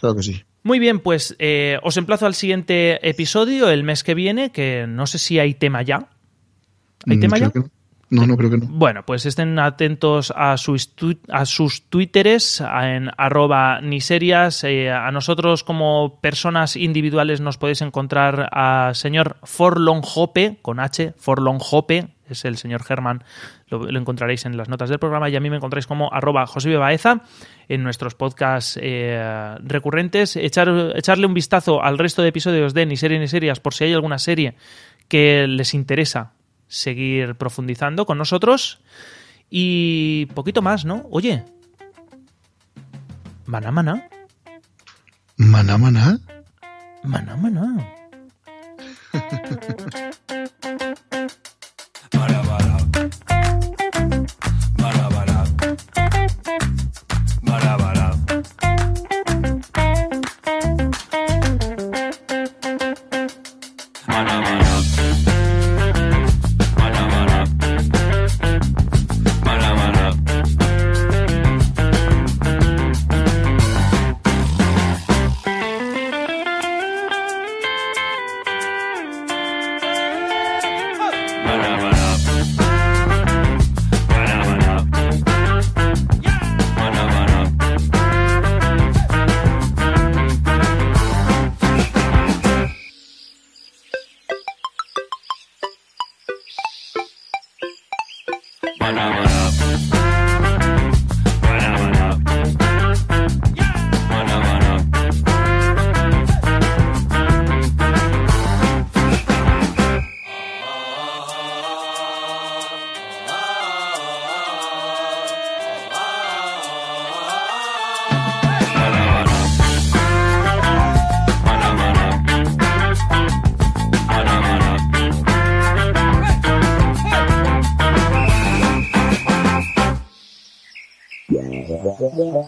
Claro que sí. Muy bien, pues eh, os emplazo al siguiente episodio el mes que viene, que no sé si hay tema ya. ¿Hay Mm, tema ya? no. No, no, creo que no. Bueno, pues estén atentos a sus, tu- a sus twitteres en arroba niserias. Eh, a nosotros como personas individuales nos podéis encontrar a señor Forlonjope, con H, Forlonjope, es el señor Germán, lo, encontraréis en las notas del programa y a mí me encontráis como arroba José Baeza en nuestros podcasts eh, recurrentes. Echar, echarle un vistazo al resto de episodios de Ni Serie Ni Serias por si hay alguna serie que les interesa seguir profundizando con nosotros. Y poquito más, ¿no? Oye. Maná, maná. Maná, maná. Maná, maná.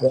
Yeah.